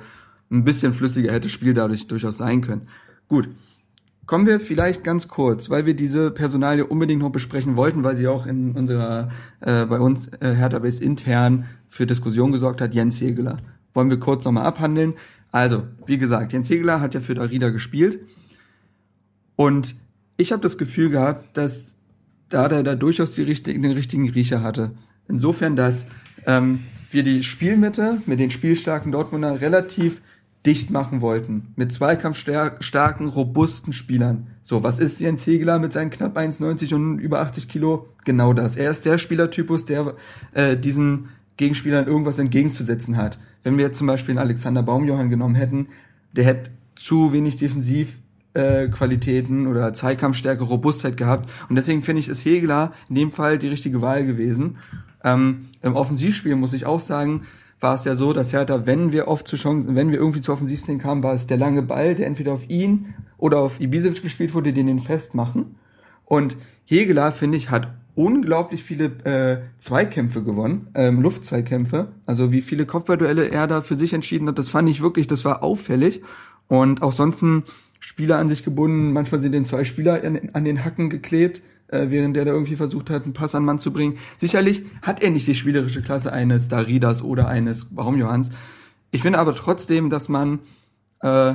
ein bisschen flüssiger hätte das Spiel dadurch durchaus sein können. Gut. Kommen wir vielleicht ganz kurz, weil wir diese Personalie unbedingt noch besprechen wollten, weil sie auch in unserer, äh, bei uns äh, Hertha Base intern für Diskussion gesorgt hat, Jens Hegeler. Wollen wir kurz nochmal abhandeln. Also, wie gesagt, Jens Hegeler hat ja für Darida gespielt. Und ich habe das Gefühl gehabt, dass da der da durchaus die richtigen, den richtigen Riecher hatte. Insofern, dass ähm, wir die Spielmitte mit den spielstarken Dortmunder relativ dicht machen wollten. Mit zweikampfstarken, robusten Spielern. So, was ist Jens Hegler mit seinen knapp 1,90 und über 80 Kilo? Genau das. Er ist der Spielertypus, der äh, diesen Gegenspielern irgendwas entgegenzusetzen hat. Wenn wir jetzt zum Beispiel einen Alexander Baumjohann genommen hätten, der hätte zu wenig defensiv äh, Qualitäten oder Zweikampfstärke, Robustheit gehabt. Und deswegen finde ich, ist Hegler in dem Fall die richtige Wahl gewesen. Ähm, Im Offensivspiel muss ich auch sagen, war es ja so, dass Hertha, wenn wir oft zu Chancen, wenn wir irgendwie zu Offensivszenen kamen, war es der lange Ball, der entweder auf ihn oder auf Ibisevic gespielt wurde, den den festmachen. Und Hegeler, finde ich, hat unglaublich viele äh, Zweikämpfe gewonnen, ähm, Luftzweikämpfe. Also wie viele Kopfballduelle er da für sich entschieden hat, das fand ich wirklich, das war auffällig. Und auch sonst ein Spieler an sich gebunden, manchmal sind den zwei Spieler an, den Hacken geklebt äh, während der da irgendwie versucht hat, einen Pass an Mann zu bringen. Sicherlich hat er nicht die spielerische Klasse eines Daridas oder eines Baumjohanns. Ich finde aber trotzdem, dass man, äh,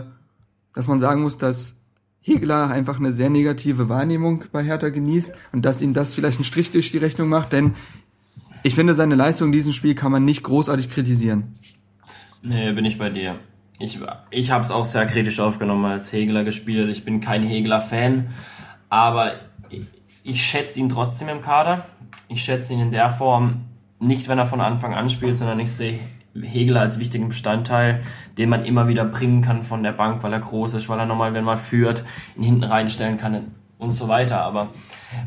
dass man sagen muss, dass Hegler einfach eine sehr negative Wahrnehmung bei Hertha genießt und dass ihm das vielleicht einen Strich durch die Rechnung macht, denn ich finde, seine Leistung in diesem Spiel kann man nicht großartig kritisieren. Nee, bin ich bei dir. Ich, ich habe es auch sehr kritisch aufgenommen, als Hegler gespielt. Ich bin kein Hegler-Fan, aber ich schätze ihn trotzdem im Kader. Ich schätze ihn in der Form nicht, wenn er von Anfang an spielt, sondern ich sehe Hegel als wichtigen Bestandteil, den man immer wieder bringen kann von der Bank, weil er groß ist, weil er nochmal, wenn man führt, ihn hinten reinstellen kann und so weiter. Aber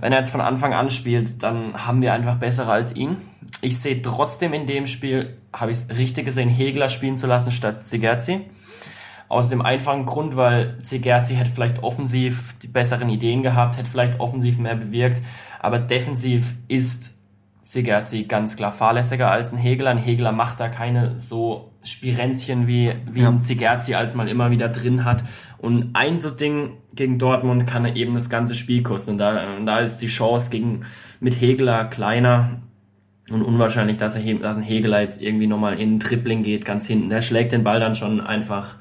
wenn er jetzt von Anfang an spielt, dann haben wir einfach bessere als ihn. Ich sehe trotzdem in dem Spiel, habe ich es richtig gesehen, Hegler spielen zu lassen statt Zigerzi. Aus dem einfachen Grund, weil Zigerzi hätte vielleicht offensiv die besseren Ideen gehabt, hätte vielleicht offensiv mehr bewirkt, aber defensiv ist Zigerzi ganz klar fahrlässiger als ein Hegler. Ein Hegler macht da keine so Spirenzchen wie, wie ja. ein Zigerzi, als man immer wieder drin hat. Und ein so Ding gegen Dortmund kann er eben das ganze Spiel kosten. Und da, und da ist die Chance gegen, mit Hegler kleiner und unwahrscheinlich, dass, er, dass ein Hegler jetzt irgendwie nochmal in ein Tripling geht, ganz hinten. Der schlägt den Ball dann schon einfach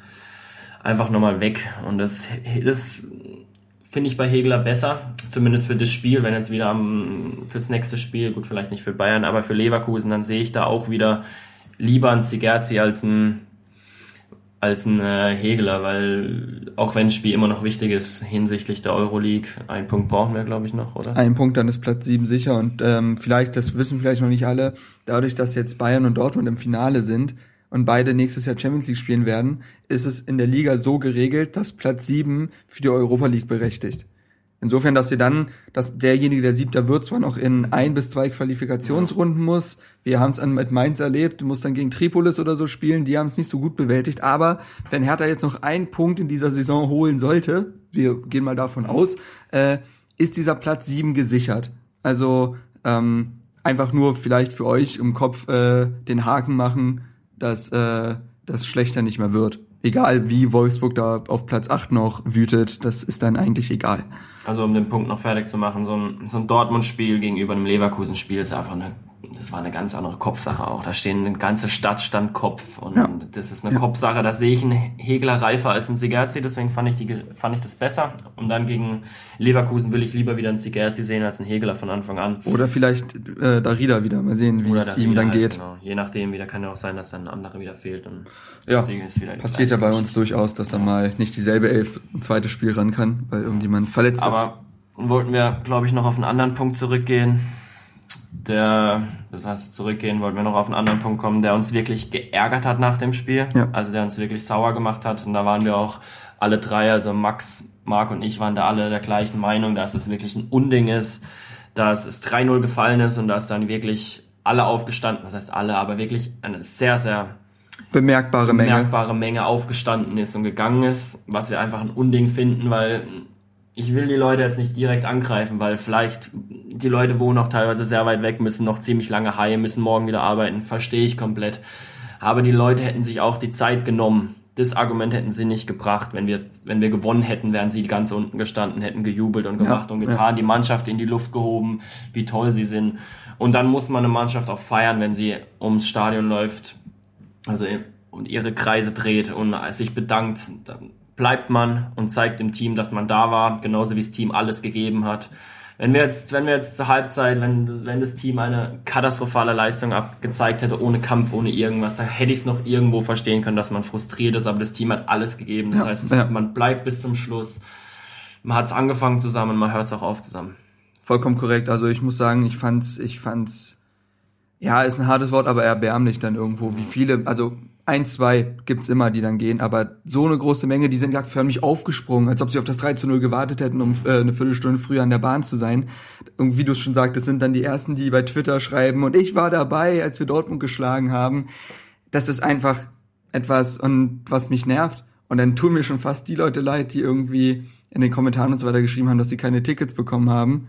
einfach nochmal weg. Und das, das finde ich bei Hegler besser, zumindest für das Spiel, wenn jetzt wieder am, fürs nächste Spiel, gut, vielleicht nicht für Bayern, aber für Leverkusen, dann sehe ich da auch wieder lieber einen Zigerzi als ein als ein äh, Hegler, weil auch wenn das Spiel immer noch wichtig ist hinsichtlich der Euroleague, einen Punkt brauchen wir, glaube ich, noch, oder? Ein Punkt, dann ist Platz sieben sicher und ähm, vielleicht, das wissen vielleicht noch nicht alle, dadurch, dass jetzt Bayern und Dortmund im Finale sind, und beide nächstes Jahr Champions League spielen werden, ist es in der Liga so geregelt, dass Platz sieben für die Europa League berechtigt. Insofern, dass wir dann, dass derjenige, der Siebter wird, zwar noch in ein bis zwei Qualifikationsrunden muss. Wir haben es mit Mainz erlebt, muss dann gegen Tripolis oder so spielen. Die haben es nicht so gut bewältigt. Aber wenn Hertha jetzt noch einen Punkt in dieser Saison holen sollte, wir gehen mal davon aus, äh, ist dieser Platz sieben gesichert. Also ähm, einfach nur vielleicht für euch im Kopf äh, den Haken machen dass äh, das schlechter nicht mehr wird. Egal wie Wolfsburg da auf Platz 8 noch wütet, das ist dann eigentlich egal. Also um den Punkt noch fertig zu machen, so ein, so ein Dortmund-Spiel gegenüber einem Leverkusen-Spiel ist einfach eine das war eine ganz andere Kopfsache auch. Da stehen eine ganze Stadt stand Kopf und ja. das ist eine ja. Kopfsache. Da sehe ich einen Hegler reifer als einen Sigerzi, deswegen fand ich, die, fand ich das besser. Und dann gegen Leverkusen will ich lieber wieder einen Sigerzi sehen als einen Hegler von Anfang an. Oder vielleicht äh, Darida wieder. Mal sehen, wie Oder es ihm dann halt, geht. Genau. Je nachdem, wieder kann ja auch sein, dass dann ein anderer wieder fehlt. Und ja, passiert ja bei uns durchaus, dass dann mal nicht dieselbe Elf ein zweites Spiel ran kann, weil irgendjemand verletzt Aber ist. Aber wollten wir, glaube ich, noch auf einen anderen Punkt zurückgehen der, das heißt zurückgehen, wollten wir noch auf einen anderen Punkt kommen, der uns wirklich geärgert hat nach dem Spiel. Ja. Also der uns wirklich sauer gemacht hat. Und da waren wir auch alle drei, also Max, Marc und ich waren da alle der gleichen Meinung, dass es wirklich ein Unding ist, dass es 3-0 gefallen ist und dass dann wirklich alle aufgestanden, was heißt alle, aber wirklich eine sehr, sehr bemerkbare, bemerkbare Menge. Menge aufgestanden ist und gegangen ist, was wir einfach ein Unding finden, weil ich will die Leute jetzt nicht direkt angreifen, weil vielleicht die Leute wohnen auch teilweise sehr weit weg, müssen noch ziemlich lange heim, müssen morgen wieder arbeiten, verstehe ich komplett. Aber die Leute hätten sich auch die Zeit genommen. Das Argument hätten sie nicht gebracht. Wenn wir, wenn wir gewonnen hätten, wären sie ganz unten gestanden, hätten gejubelt und gemacht ja, und getan, ja. die Mannschaft in die Luft gehoben, wie toll sie sind. Und dann muss man eine Mannschaft auch feiern, wenn sie ums Stadion läuft, also und ihre Kreise dreht und sich bedankt. Dann bleibt man und zeigt dem Team, dass man da war, genauso wie das Team alles gegeben hat. Wenn wir jetzt, wenn wir jetzt zur Halbzeit, wenn, wenn das Team eine katastrophale Leistung abgezeigt hätte, ohne Kampf, ohne irgendwas, dann hätte ich es noch irgendwo verstehen können, dass man frustriert ist, aber das Team hat alles gegeben. Das Ja, heißt, es, ja. man bleibt bis zum Schluss. Man hat es angefangen zusammen, man hört es auch auf zusammen. Vollkommen korrekt. Also ich muss sagen, ich fand's, ich fand's, ja, ist ein hartes Wort, aber erbärmlich dann irgendwo, wie viele, also ein, zwei gibt's immer, die dann gehen, aber so eine große Menge, die sind ja förmlich aufgesprungen, als ob sie auf das 3 zu 0 gewartet hätten, um äh, eine Viertelstunde früher an der Bahn zu sein. Und wie du es schon sagtest, sind dann die ersten, die bei Twitter schreiben und ich war dabei, als wir Dortmund geschlagen haben. Das ist einfach etwas, und was mich nervt. Und dann tun mir schon fast die Leute leid, die irgendwie in den Kommentaren und so weiter geschrieben haben, dass sie keine Tickets bekommen haben.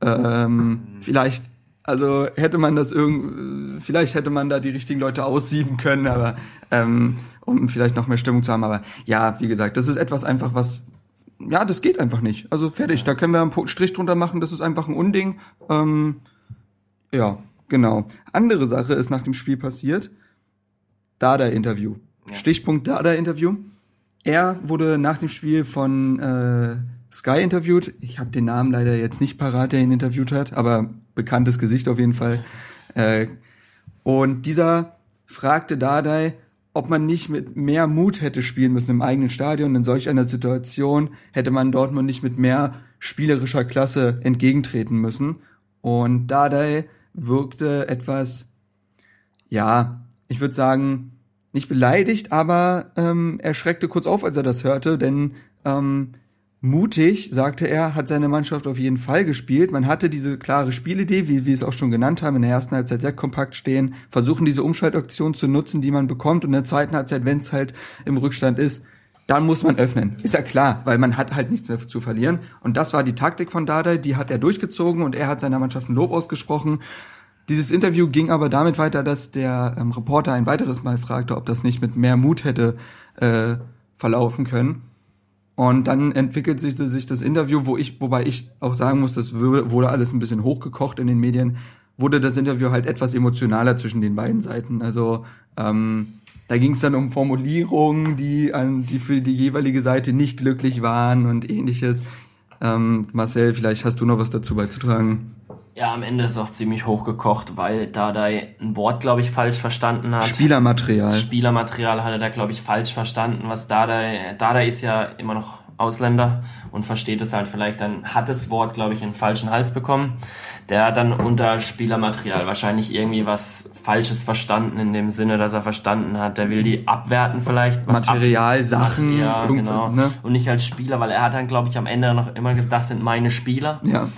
Ähm, vielleicht, also hätte man das irgend, vielleicht hätte man da die richtigen Leute aussieben können, aber ähm, um vielleicht noch mehr Stimmung zu haben. Aber ja, wie gesagt, das ist etwas einfach, was ja, das geht einfach nicht. Also fertig, da können wir einen Strich drunter machen. Das ist einfach ein Unding. Ähm, ja, genau. Andere Sache ist nach dem Spiel passiert. Dada-Interview. Stichpunkt Dada-Interview. Er wurde nach dem Spiel von äh, Sky interviewt. Ich habe den Namen leider jetzt nicht parat, der ihn interviewt hat, aber bekanntes Gesicht auf jeden Fall. Äh, und dieser fragte Dardai, ob man nicht mit mehr Mut hätte spielen müssen im eigenen Stadion. In solch einer Situation hätte man Dortmund nicht mit mehr spielerischer Klasse entgegentreten müssen. Und Dardai wirkte etwas, ja, ich würde sagen, nicht beleidigt, aber ähm, er schreckte kurz auf, als er das hörte, denn ähm, mutig, sagte er, hat seine Mannschaft auf jeden Fall gespielt. Man hatte diese klare Spielidee, wie wir es auch schon genannt haben, in der ersten Halbzeit sehr kompakt stehen, versuchen diese Umschaltaktion zu nutzen, die man bekommt und in der zweiten Halbzeit, wenn es halt im Rückstand ist, dann muss man öffnen. Ist ja klar, weil man hat halt nichts mehr zu verlieren. Und das war die Taktik von Dardai, die hat er durchgezogen und er hat seiner Mannschaft ein Lob ausgesprochen. Dieses Interview ging aber damit weiter, dass der ähm, Reporter ein weiteres Mal fragte, ob das nicht mit mehr Mut hätte äh, verlaufen können. Und dann entwickelte sich, sich das Interview, wo ich, wobei ich auch sagen muss, das wurde alles ein bisschen hochgekocht in den Medien, wurde das Interview halt etwas emotionaler zwischen den beiden Seiten. Also ähm, da ging es dann um Formulierungen, die an die für die jeweilige Seite nicht glücklich waren und ähnliches. Ähm, Marcel, vielleicht hast du noch was dazu beizutragen. Ja, am Ende ist es auch ziemlich hochgekocht, weil Dardai ein Wort, glaube ich, falsch verstanden hat. Spielermaterial. Spielermaterial hat er da, glaube ich, falsch verstanden. Was Dardai, Dardai ist ja immer noch Ausländer und versteht es halt vielleicht, dann hat das Wort, glaube ich, einen falschen Hals bekommen. Der hat dann unter Spielermaterial wahrscheinlich irgendwie was Falsches verstanden, in dem Sinne, dass er verstanden hat, der will die abwerten vielleicht. was Material, ab- Sachen, ja, genau. ne? Und nicht als Spieler, weil er hat dann, glaube ich, am Ende noch immer gesagt, das sind meine Spieler Ja.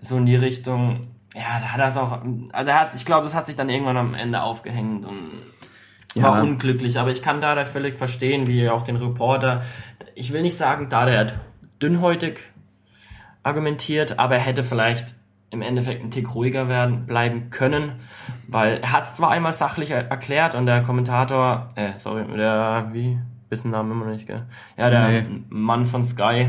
So in die Richtung. Ja, da hat er es auch. Also er hat, ich glaube, das hat sich dann irgendwann am Ende aufgehängt und war Ja. unglücklich. Aber ich kann da völlig verstehen, wie auch den Reporter. Ich will nicht sagen, da der hat dünnhäutig argumentiert, aber er hätte vielleicht im Endeffekt ein Tick ruhiger werden bleiben können, weil er hat es zwar einmal sachlich er erklärt und der Kommentator, äh, sorry, der wie wissen Namen immer noch nicht, gell? Ja, der Nee. Mann von Sky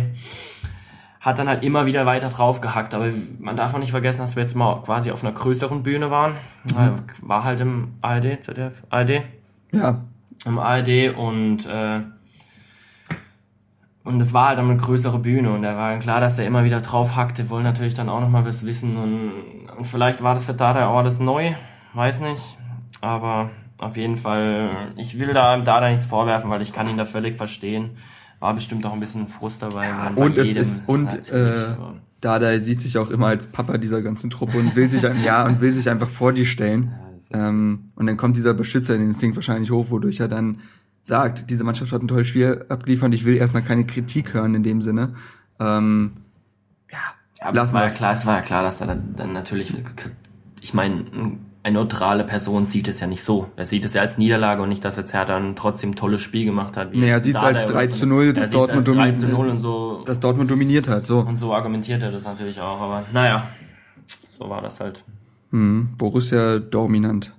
hat dann halt immer wieder weiter draufgehackt, aber man darf auch nicht vergessen, dass wir jetzt mal quasi auf einer größeren Bühne waren. War halt im ARD, ZDF, ARD, Ja. im ARD und äh, und es war halt dann eine größere Bühne und da war dann klar, dass er immer wieder drauf hackte, wollen natürlich dann auch nochmal was wissen und, und vielleicht war das für Dada auch alles neu, weiß nicht, aber auf jeden Fall, ich will da Dada nichts vorwerfen, weil ich kann ihn da völlig verstehen. War bestimmt auch ein bisschen Frust dabei. bei Und es ist, und natürlich, äh, Dada sieht sich auch immer als Papa dieser ganzen Truppe und will sich ein ja und will sich einfach vor die stellen. ist- Ähm, und dann kommt dieser Beschützerinstinkt wahrscheinlich hoch, wodurch er dann sagt, diese Mannschaft hat ein tolles Spiel abgeliefert ich will erstmal keine Kritik hören in dem Sinne. Ähm, Ja, aber es war ja klar, es war ja klar, dass er dann, dann natürlich, ich meine, eine neutrale Person sieht es ja nicht so. Er sieht es ja als Niederlage und nicht, dass jetzt Hertha ein trotzdem tolles Spiel gemacht hat. wie Nee, er sieht's Dardai als oder 3 so. zu 0, Er dass Dortmund als 3 zu dominiert- 0 und so, dass Dortmund dominiert hat, so. und so argumentiert er das natürlich auch, aber naja, so war das halt. Hm, Borussia dominant.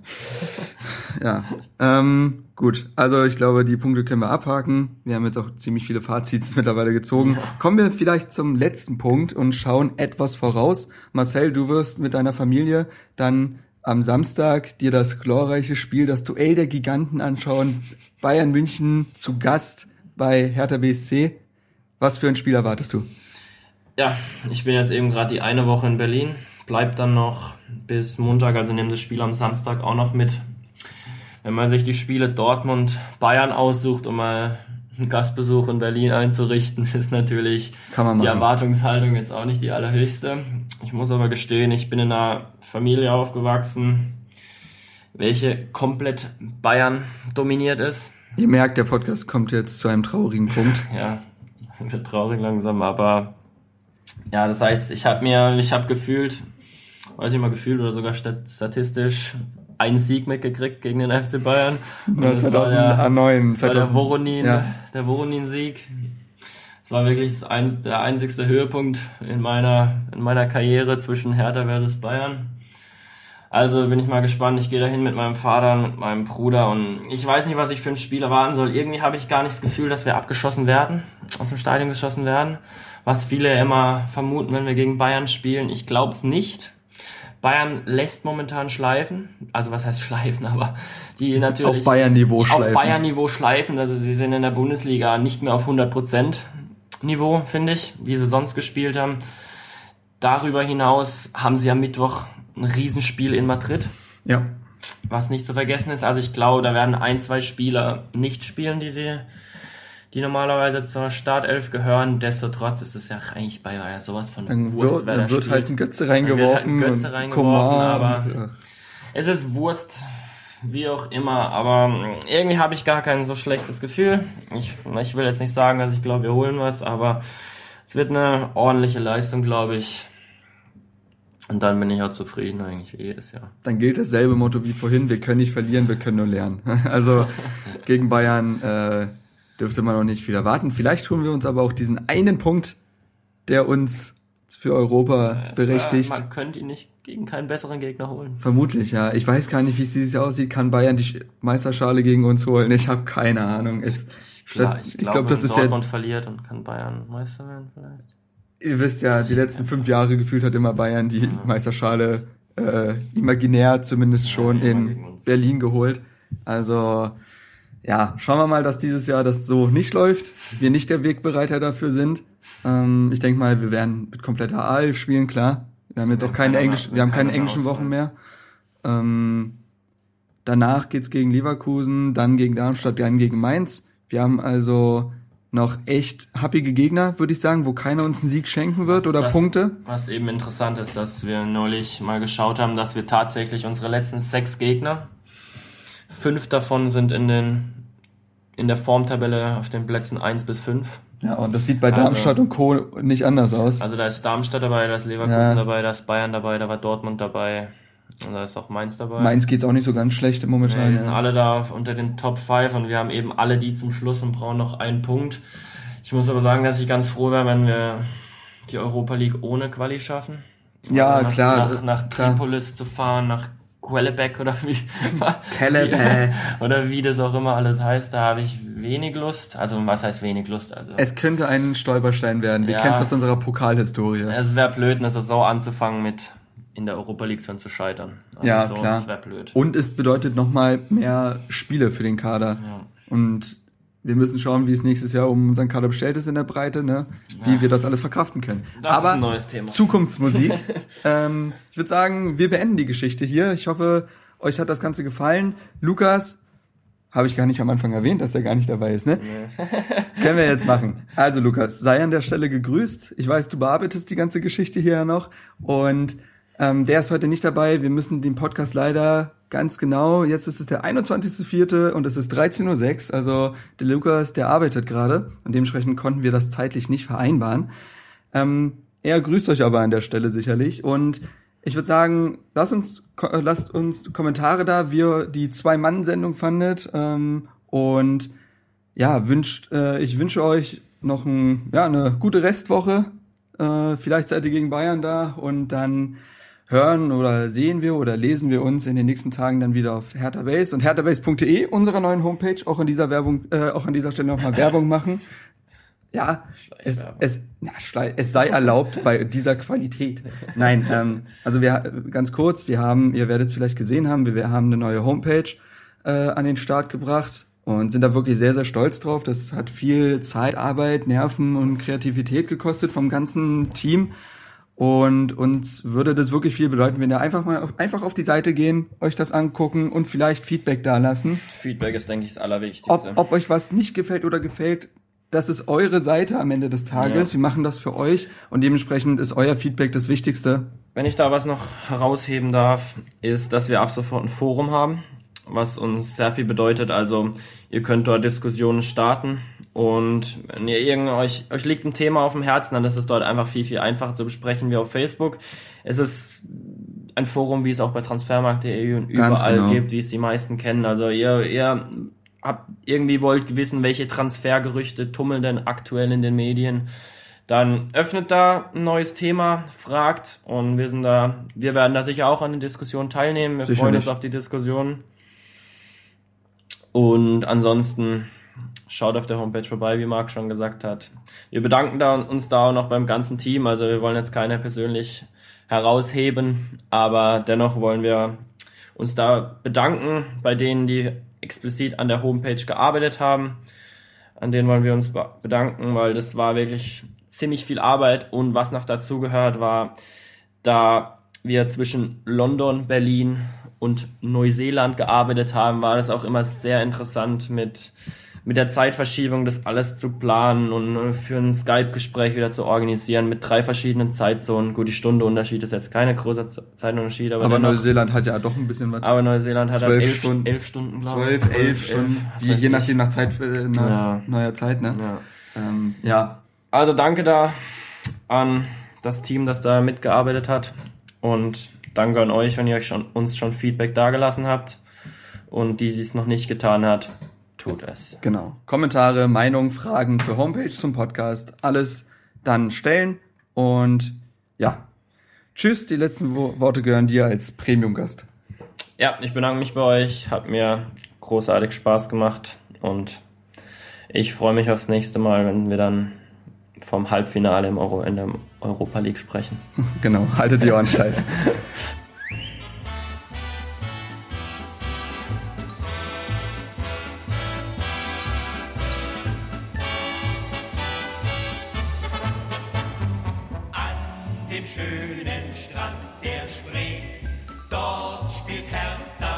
<laughs> ja. Ähm, gut, also ich glaube, die Punkte können wir abhaken. Wir haben jetzt auch ziemlich viele Fazits <laughs> mittlerweile gezogen. Kommen wir vielleicht zum letzten Punkt und schauen etwas voraus. Marcel, du wirst mit deiner Familie dann am Samstag dir das glorreiche Spiel, das Duell der Giganten anschauen. Bayern München zu Gast bei Hertha BSC. Was für ein Spiel erwartest du? ja, ich bin jetzt eben gerade die eine Woche in Berlin, bleib dann noch bis Montag, also nehme das Spiel am Samstag auch noch mit. Wenn man sich die Spiele Dortmund, Bayern aussucht, um mal einen Gastbesuch in Berlin einzurichten, <laughs> ist natürlich die. Erwartungshaltung jetzt auch nicht die allerhöchste. Ich muss aber gestehen, ich bin in einer Familie aufgewachsen, welche komplett Bayern dominiert ist. Ihr merkt, der Podcast kommt jetzt zu einem traurigen Punkt. <laughs> Ja, <laughs> wird traurig langsam, aber ja, das heißt, ich habe mir, ich habe gefühlt, weiß ich mal gefühlt oder sogar stat- statistisch einen Sieg mitgekriegt gegen den FC Bayern. <laughs> Und Ja, das war der- 2009, das war der 2000 Voronin, ja. der Voronin-Sieg. Es war wirklich das ein, der einzigste Höhepunkt in meiner, in meiner Karriere zwischen Hertha versus Bayern. Also bin ich mal gespannt. Ich gehe dahin mit meinem Vater, mit meinem Bruder und ich weiß nicht, was ich für ein Spiel erwarten soll. Irgendwie habe ich gar nicht das Gefühl, dass wir abgeschossen werden, aus dem Stadion geschossen werden. Was viele immer vermuten, wenn wir gegen Bayern spielen. Ich glaube es nicht. Bayern lässt momentan schleifen. Also was heißt schleifen, <laughs> aber die natürlich Auf Bayern-Niveau auf schleifen. Bayern-Niveau schleifen. Also sie sind in der Bundesliga nicht mehr auf 100% Niveau, finde ich, wie sie sonst gespielt haben. Darüber hinaus haben sie am Mittwoch ein Riesenspiel in Madrid, Ja. was nicht zu vergessen ist. Also ich glaube, da werden ein, zwei Spieler nicht spielen, die sie, die normalerweise zur Startelf gehören. Destotrotz ist es ja eigentlich bei Bayern sowas von Dann Wurst, wird, wer dann da wird spielt. halt ein Götze Dann wird halt reingeworfen. ein Götze reingeworfen, aber- und, Es ist Wurst, wie auch immer, aber mm, irgendwie habe ich gar kein so schlechtes Gefühl. Ich, ich will jetzt nicht sagen, dass ich glaube, wir holen was, aber es wird eine ordentliche Leistung, glaube ich. Und dann bin ich auch zufrieden eigentlich wie jedes Jahr. dann gilt dasselbe Motto wie vorhin, wir können nicht verlieren, wir können nur lernen. <laughs> Also gegen Bayern äh, dürfte man noch nicht viel erwarten. Vielleicht holen wir uns aber auch diesen einen Punkt, der uns für Europa Es berechtigt. War, man könnte ihn nicht gegen keinen besseren Gegner holen. Vermutlich, ja. Ich weiß gar nicht, wie es dieses Jahr aussieht. Kann Bayern die Sch- Meisterschale gegen uns holen? Ich habe keine Ahnung. Es, Klar, ich ich glaube, glaube, das ist ja, Dortmund verliert und kann Bayern Meister werden vielleicht. ihr wisst ja, die letzten fünf Jahre gefühlt hat immer Bayern die Meisterschale äh, imaginär zumindest schon immer in. Berlin geholt. Also ja, schauen wir mal, dass dieses Jahr das so nicht läuft. Wir nicht der Wegbereiter dafür sind. Ähm, ich denke mal, wir werden mit kompletter A11 spielen, klar. Wir haben jetzt auch keine Englisch, wir haben keine englischen Wochen mehr. Ähm, danach geht's gegen Leverkusen, dann gegen Darmstadt, dann gegen Mainz. Wir haben also noch echt happige Gegner, würde ich sagen, wo keiner uns einen Sieg schenken wird Was- oder was- Punkte. Was eben interessant ist, dass wir neulich mal geschaut haben, dass wir tatsächlich unsere letzten sechs Gegner, fünf davon sind in den in der Formtabelle auf den Plätzen 1 bis 5. Ja, und das sieht bei Also- Darmstadt und Co. nicht anders aus. Also da ist Darmstadt dabei, da ist Leverkusen Ja. dabei, da ist Bayern dabei, da war Dortmund dabei und da ist auch Mainz dabei. Mainz geht's auch nicht so ganz schlecht Ja, momentan. die sind ja. alle da unter den Top 5 und wir haben eben alle die zum Schluss und brauchen noch einen Punkt. Ich muss aber sagen, dass ich ganz froh wäre, wenn wir die Europa League ohne Quali schaffen. Ja, Also nach, klar, Nach, nach klar. Tripolis zu fahren, nach Quellebec oder wie, <laughs> wie, oder wie das auch immer alles heißt, da habe ich wenig Lust. Also was heißt wenig Lust? Also Es könnte ein Stolperstein werden. Wir Ja. kennen es aus unserer Pokalhistorie. es wäre blöd, eine Saison anzufangen mit in der Europa League schon zu scheitern. Also Ja, so, klar. Das wäre blöd. Und es bedeutet nochmal mehr Spiele für den Kader. Ja. Und wir müssen schauen, wie es nächstes Jahr um unseren Kader bestellt ist in der Breite, ne? wie wir das alles verkraften können. Das Aber ist ein neues Thema. Zukunftsmusik. <laughs> ähm, ich würde sagen, wir beenden die Geschichte hier. Ich hoffe, euch hat das Ganze gefallen. Lukas, habe ich gar nicht am Anfang erwähnt, dass er gar nicht dabei ist, ne? Können wir jetzt machen. <laughs> Also Lukas, sei an der Stelle gegrüßt. Ich weiß, du bearbeitest die ganze Geschichte hier ja noch. Und ähm, der ist heute nicht dabei. Wir müssen den Podcast leider ganz genau, jetzt ist es der 21.04. und es ist 13.06 Uhr. Also der Lukas, der arbeitet gerade. Und dementsprechend konnten wir das zeitlich nicht vereinbaren. Ähm, er grüßt euch aber an der Stelle sicherlich. Und ich würde sagen, lasst uns, äh, lasst uns Kommentare da, wie ihr die Zwei-Mann-Sendung fandet. Ähm, und ja, wünscht, äh, ich wünsche euch noch ein, ja, eine gute Restwoche. Äh, vielleicht seid ihr gegen Bayern da und dann hören oder sehen wir oder lesen wir uns in den nächsten Tagen dann wieder auf Hertha Base und herthabase.de, unserer neuen Homepage, auch an dieser Werbung, äh, auch an dieser Stelle nochmal Werbung machen. Ja, es, es, na, es sei erlaubt bei dieser Qualität. Nein, ähm, also wir ganz kurz, wir haben, ihr werdet es vielleicht gesehen haben, wir, wir haben eine neue Homepage äh, an den Start gebracht und sind da wirklich sehr, sehr stolz drauf. Das hat viel Zeit, Arbeit, Nerven und Kreativität gekostet vom ganzen Team. Und uns würde das wirklich viel bedeuten, wenn ihr einfach mal auf, einfach auf die Seite gehen, euch das angucken und vielleicht Feedback dalassen. Feedback ist, denke ich, das Allerwichtigste. Ob, ob euch was nicht gefällt oder gefällt, das ist eure Seite am Ende des Tages. Ja. Wir machen das für euch und dementsprechend ist euer Feedback das Wichtigste. Wenn ich da was noch herausheben darf, ist, dass wir ab sofort ein Forum haben, was uns sehr viel bedeutet. Also ihr könnt dort Diskussionen starten und wenn ihr irgend euch, euch liegt ein Thema auf dem Herzen, dann ist es dort einfach viel, viel einfacher zu besprechen wie auf Facebook. Es ist ein Forum, wie es auch bei transfermarkt.de und Ganz überall genau. gibt, wie es die meisten kennen. Also ihr, ihr habt irgendwie wollt wissen, welche Transfergerüchte tummeln denn aktuell in den Medien dann öffnet da ein neues Thema, fragt und wir sind da, wir werden da sicher auch an den Diskussionen teilnehmen. Wir freuen Sicherlich. uns auf die Diskussion. Und ansonsten schaut auf der Homepage vorbei, wie Marc schon gesagt hat. Wir bedanken da uns da auch noch beim ganzen Team. Also wir wollen jetzt keiner persönlich herausheben, aber dennoch wollen wir uns da bedanken bei denen, die explizit an der Homepage gearbeitet haben. An denen wollen wir uns be- bedanken, weil das war wirklich ziemlich viel Arbeit und was noch dazu gehört war, da wir zwischen London, Berlin und Neuseeland gearbeitet haben, war das auch immer sehr interessant mit, mit der Zeitverschiebung, das alles zu planen und äh, für ein Skype-Gespräch wieder zu organisieren mit drei verschiedenen Zeitzonen. Gut, die Stunde Unterschied ist jetzt keine großer Zeitunterschied, aber, Aber dennoch, Neuseeland hat ja doch ein bisschen was. aber Neuseeland hat Zwölf halt elf Stunden. elf Stunden, glaube ich. Zwölf, elf Stunden, was je, je nachdem nach Zeit, äh, nach Ja. neuer Zeit, ne? Ja. Ähm, ja, Also danke da an das Team, das da mitgearbeitet hat. Und danke an euch, wenn ihr euch schon, uns schon Feedback dagelassen habt. Und die, die es noch nicht getan hat, tut es. genau. Kommentare, Meinungen, Fragen zur Homepage, zum Podcast, alles dann stellen. Und ja, tschüss, die letzten Wo Worte gehören dir als Premium-Gast. Ja, ich bedanke mich bei euch. Hat mir großartig Spaß gemacht. Und ich freue mich aufs nächste Mal, wenn wir dann vom Halbfinale im Euro, in der Europa League sprechen. <laughs> Genau, haltet die Ohren steif. <laughs> der Spree, dort spielt Hertha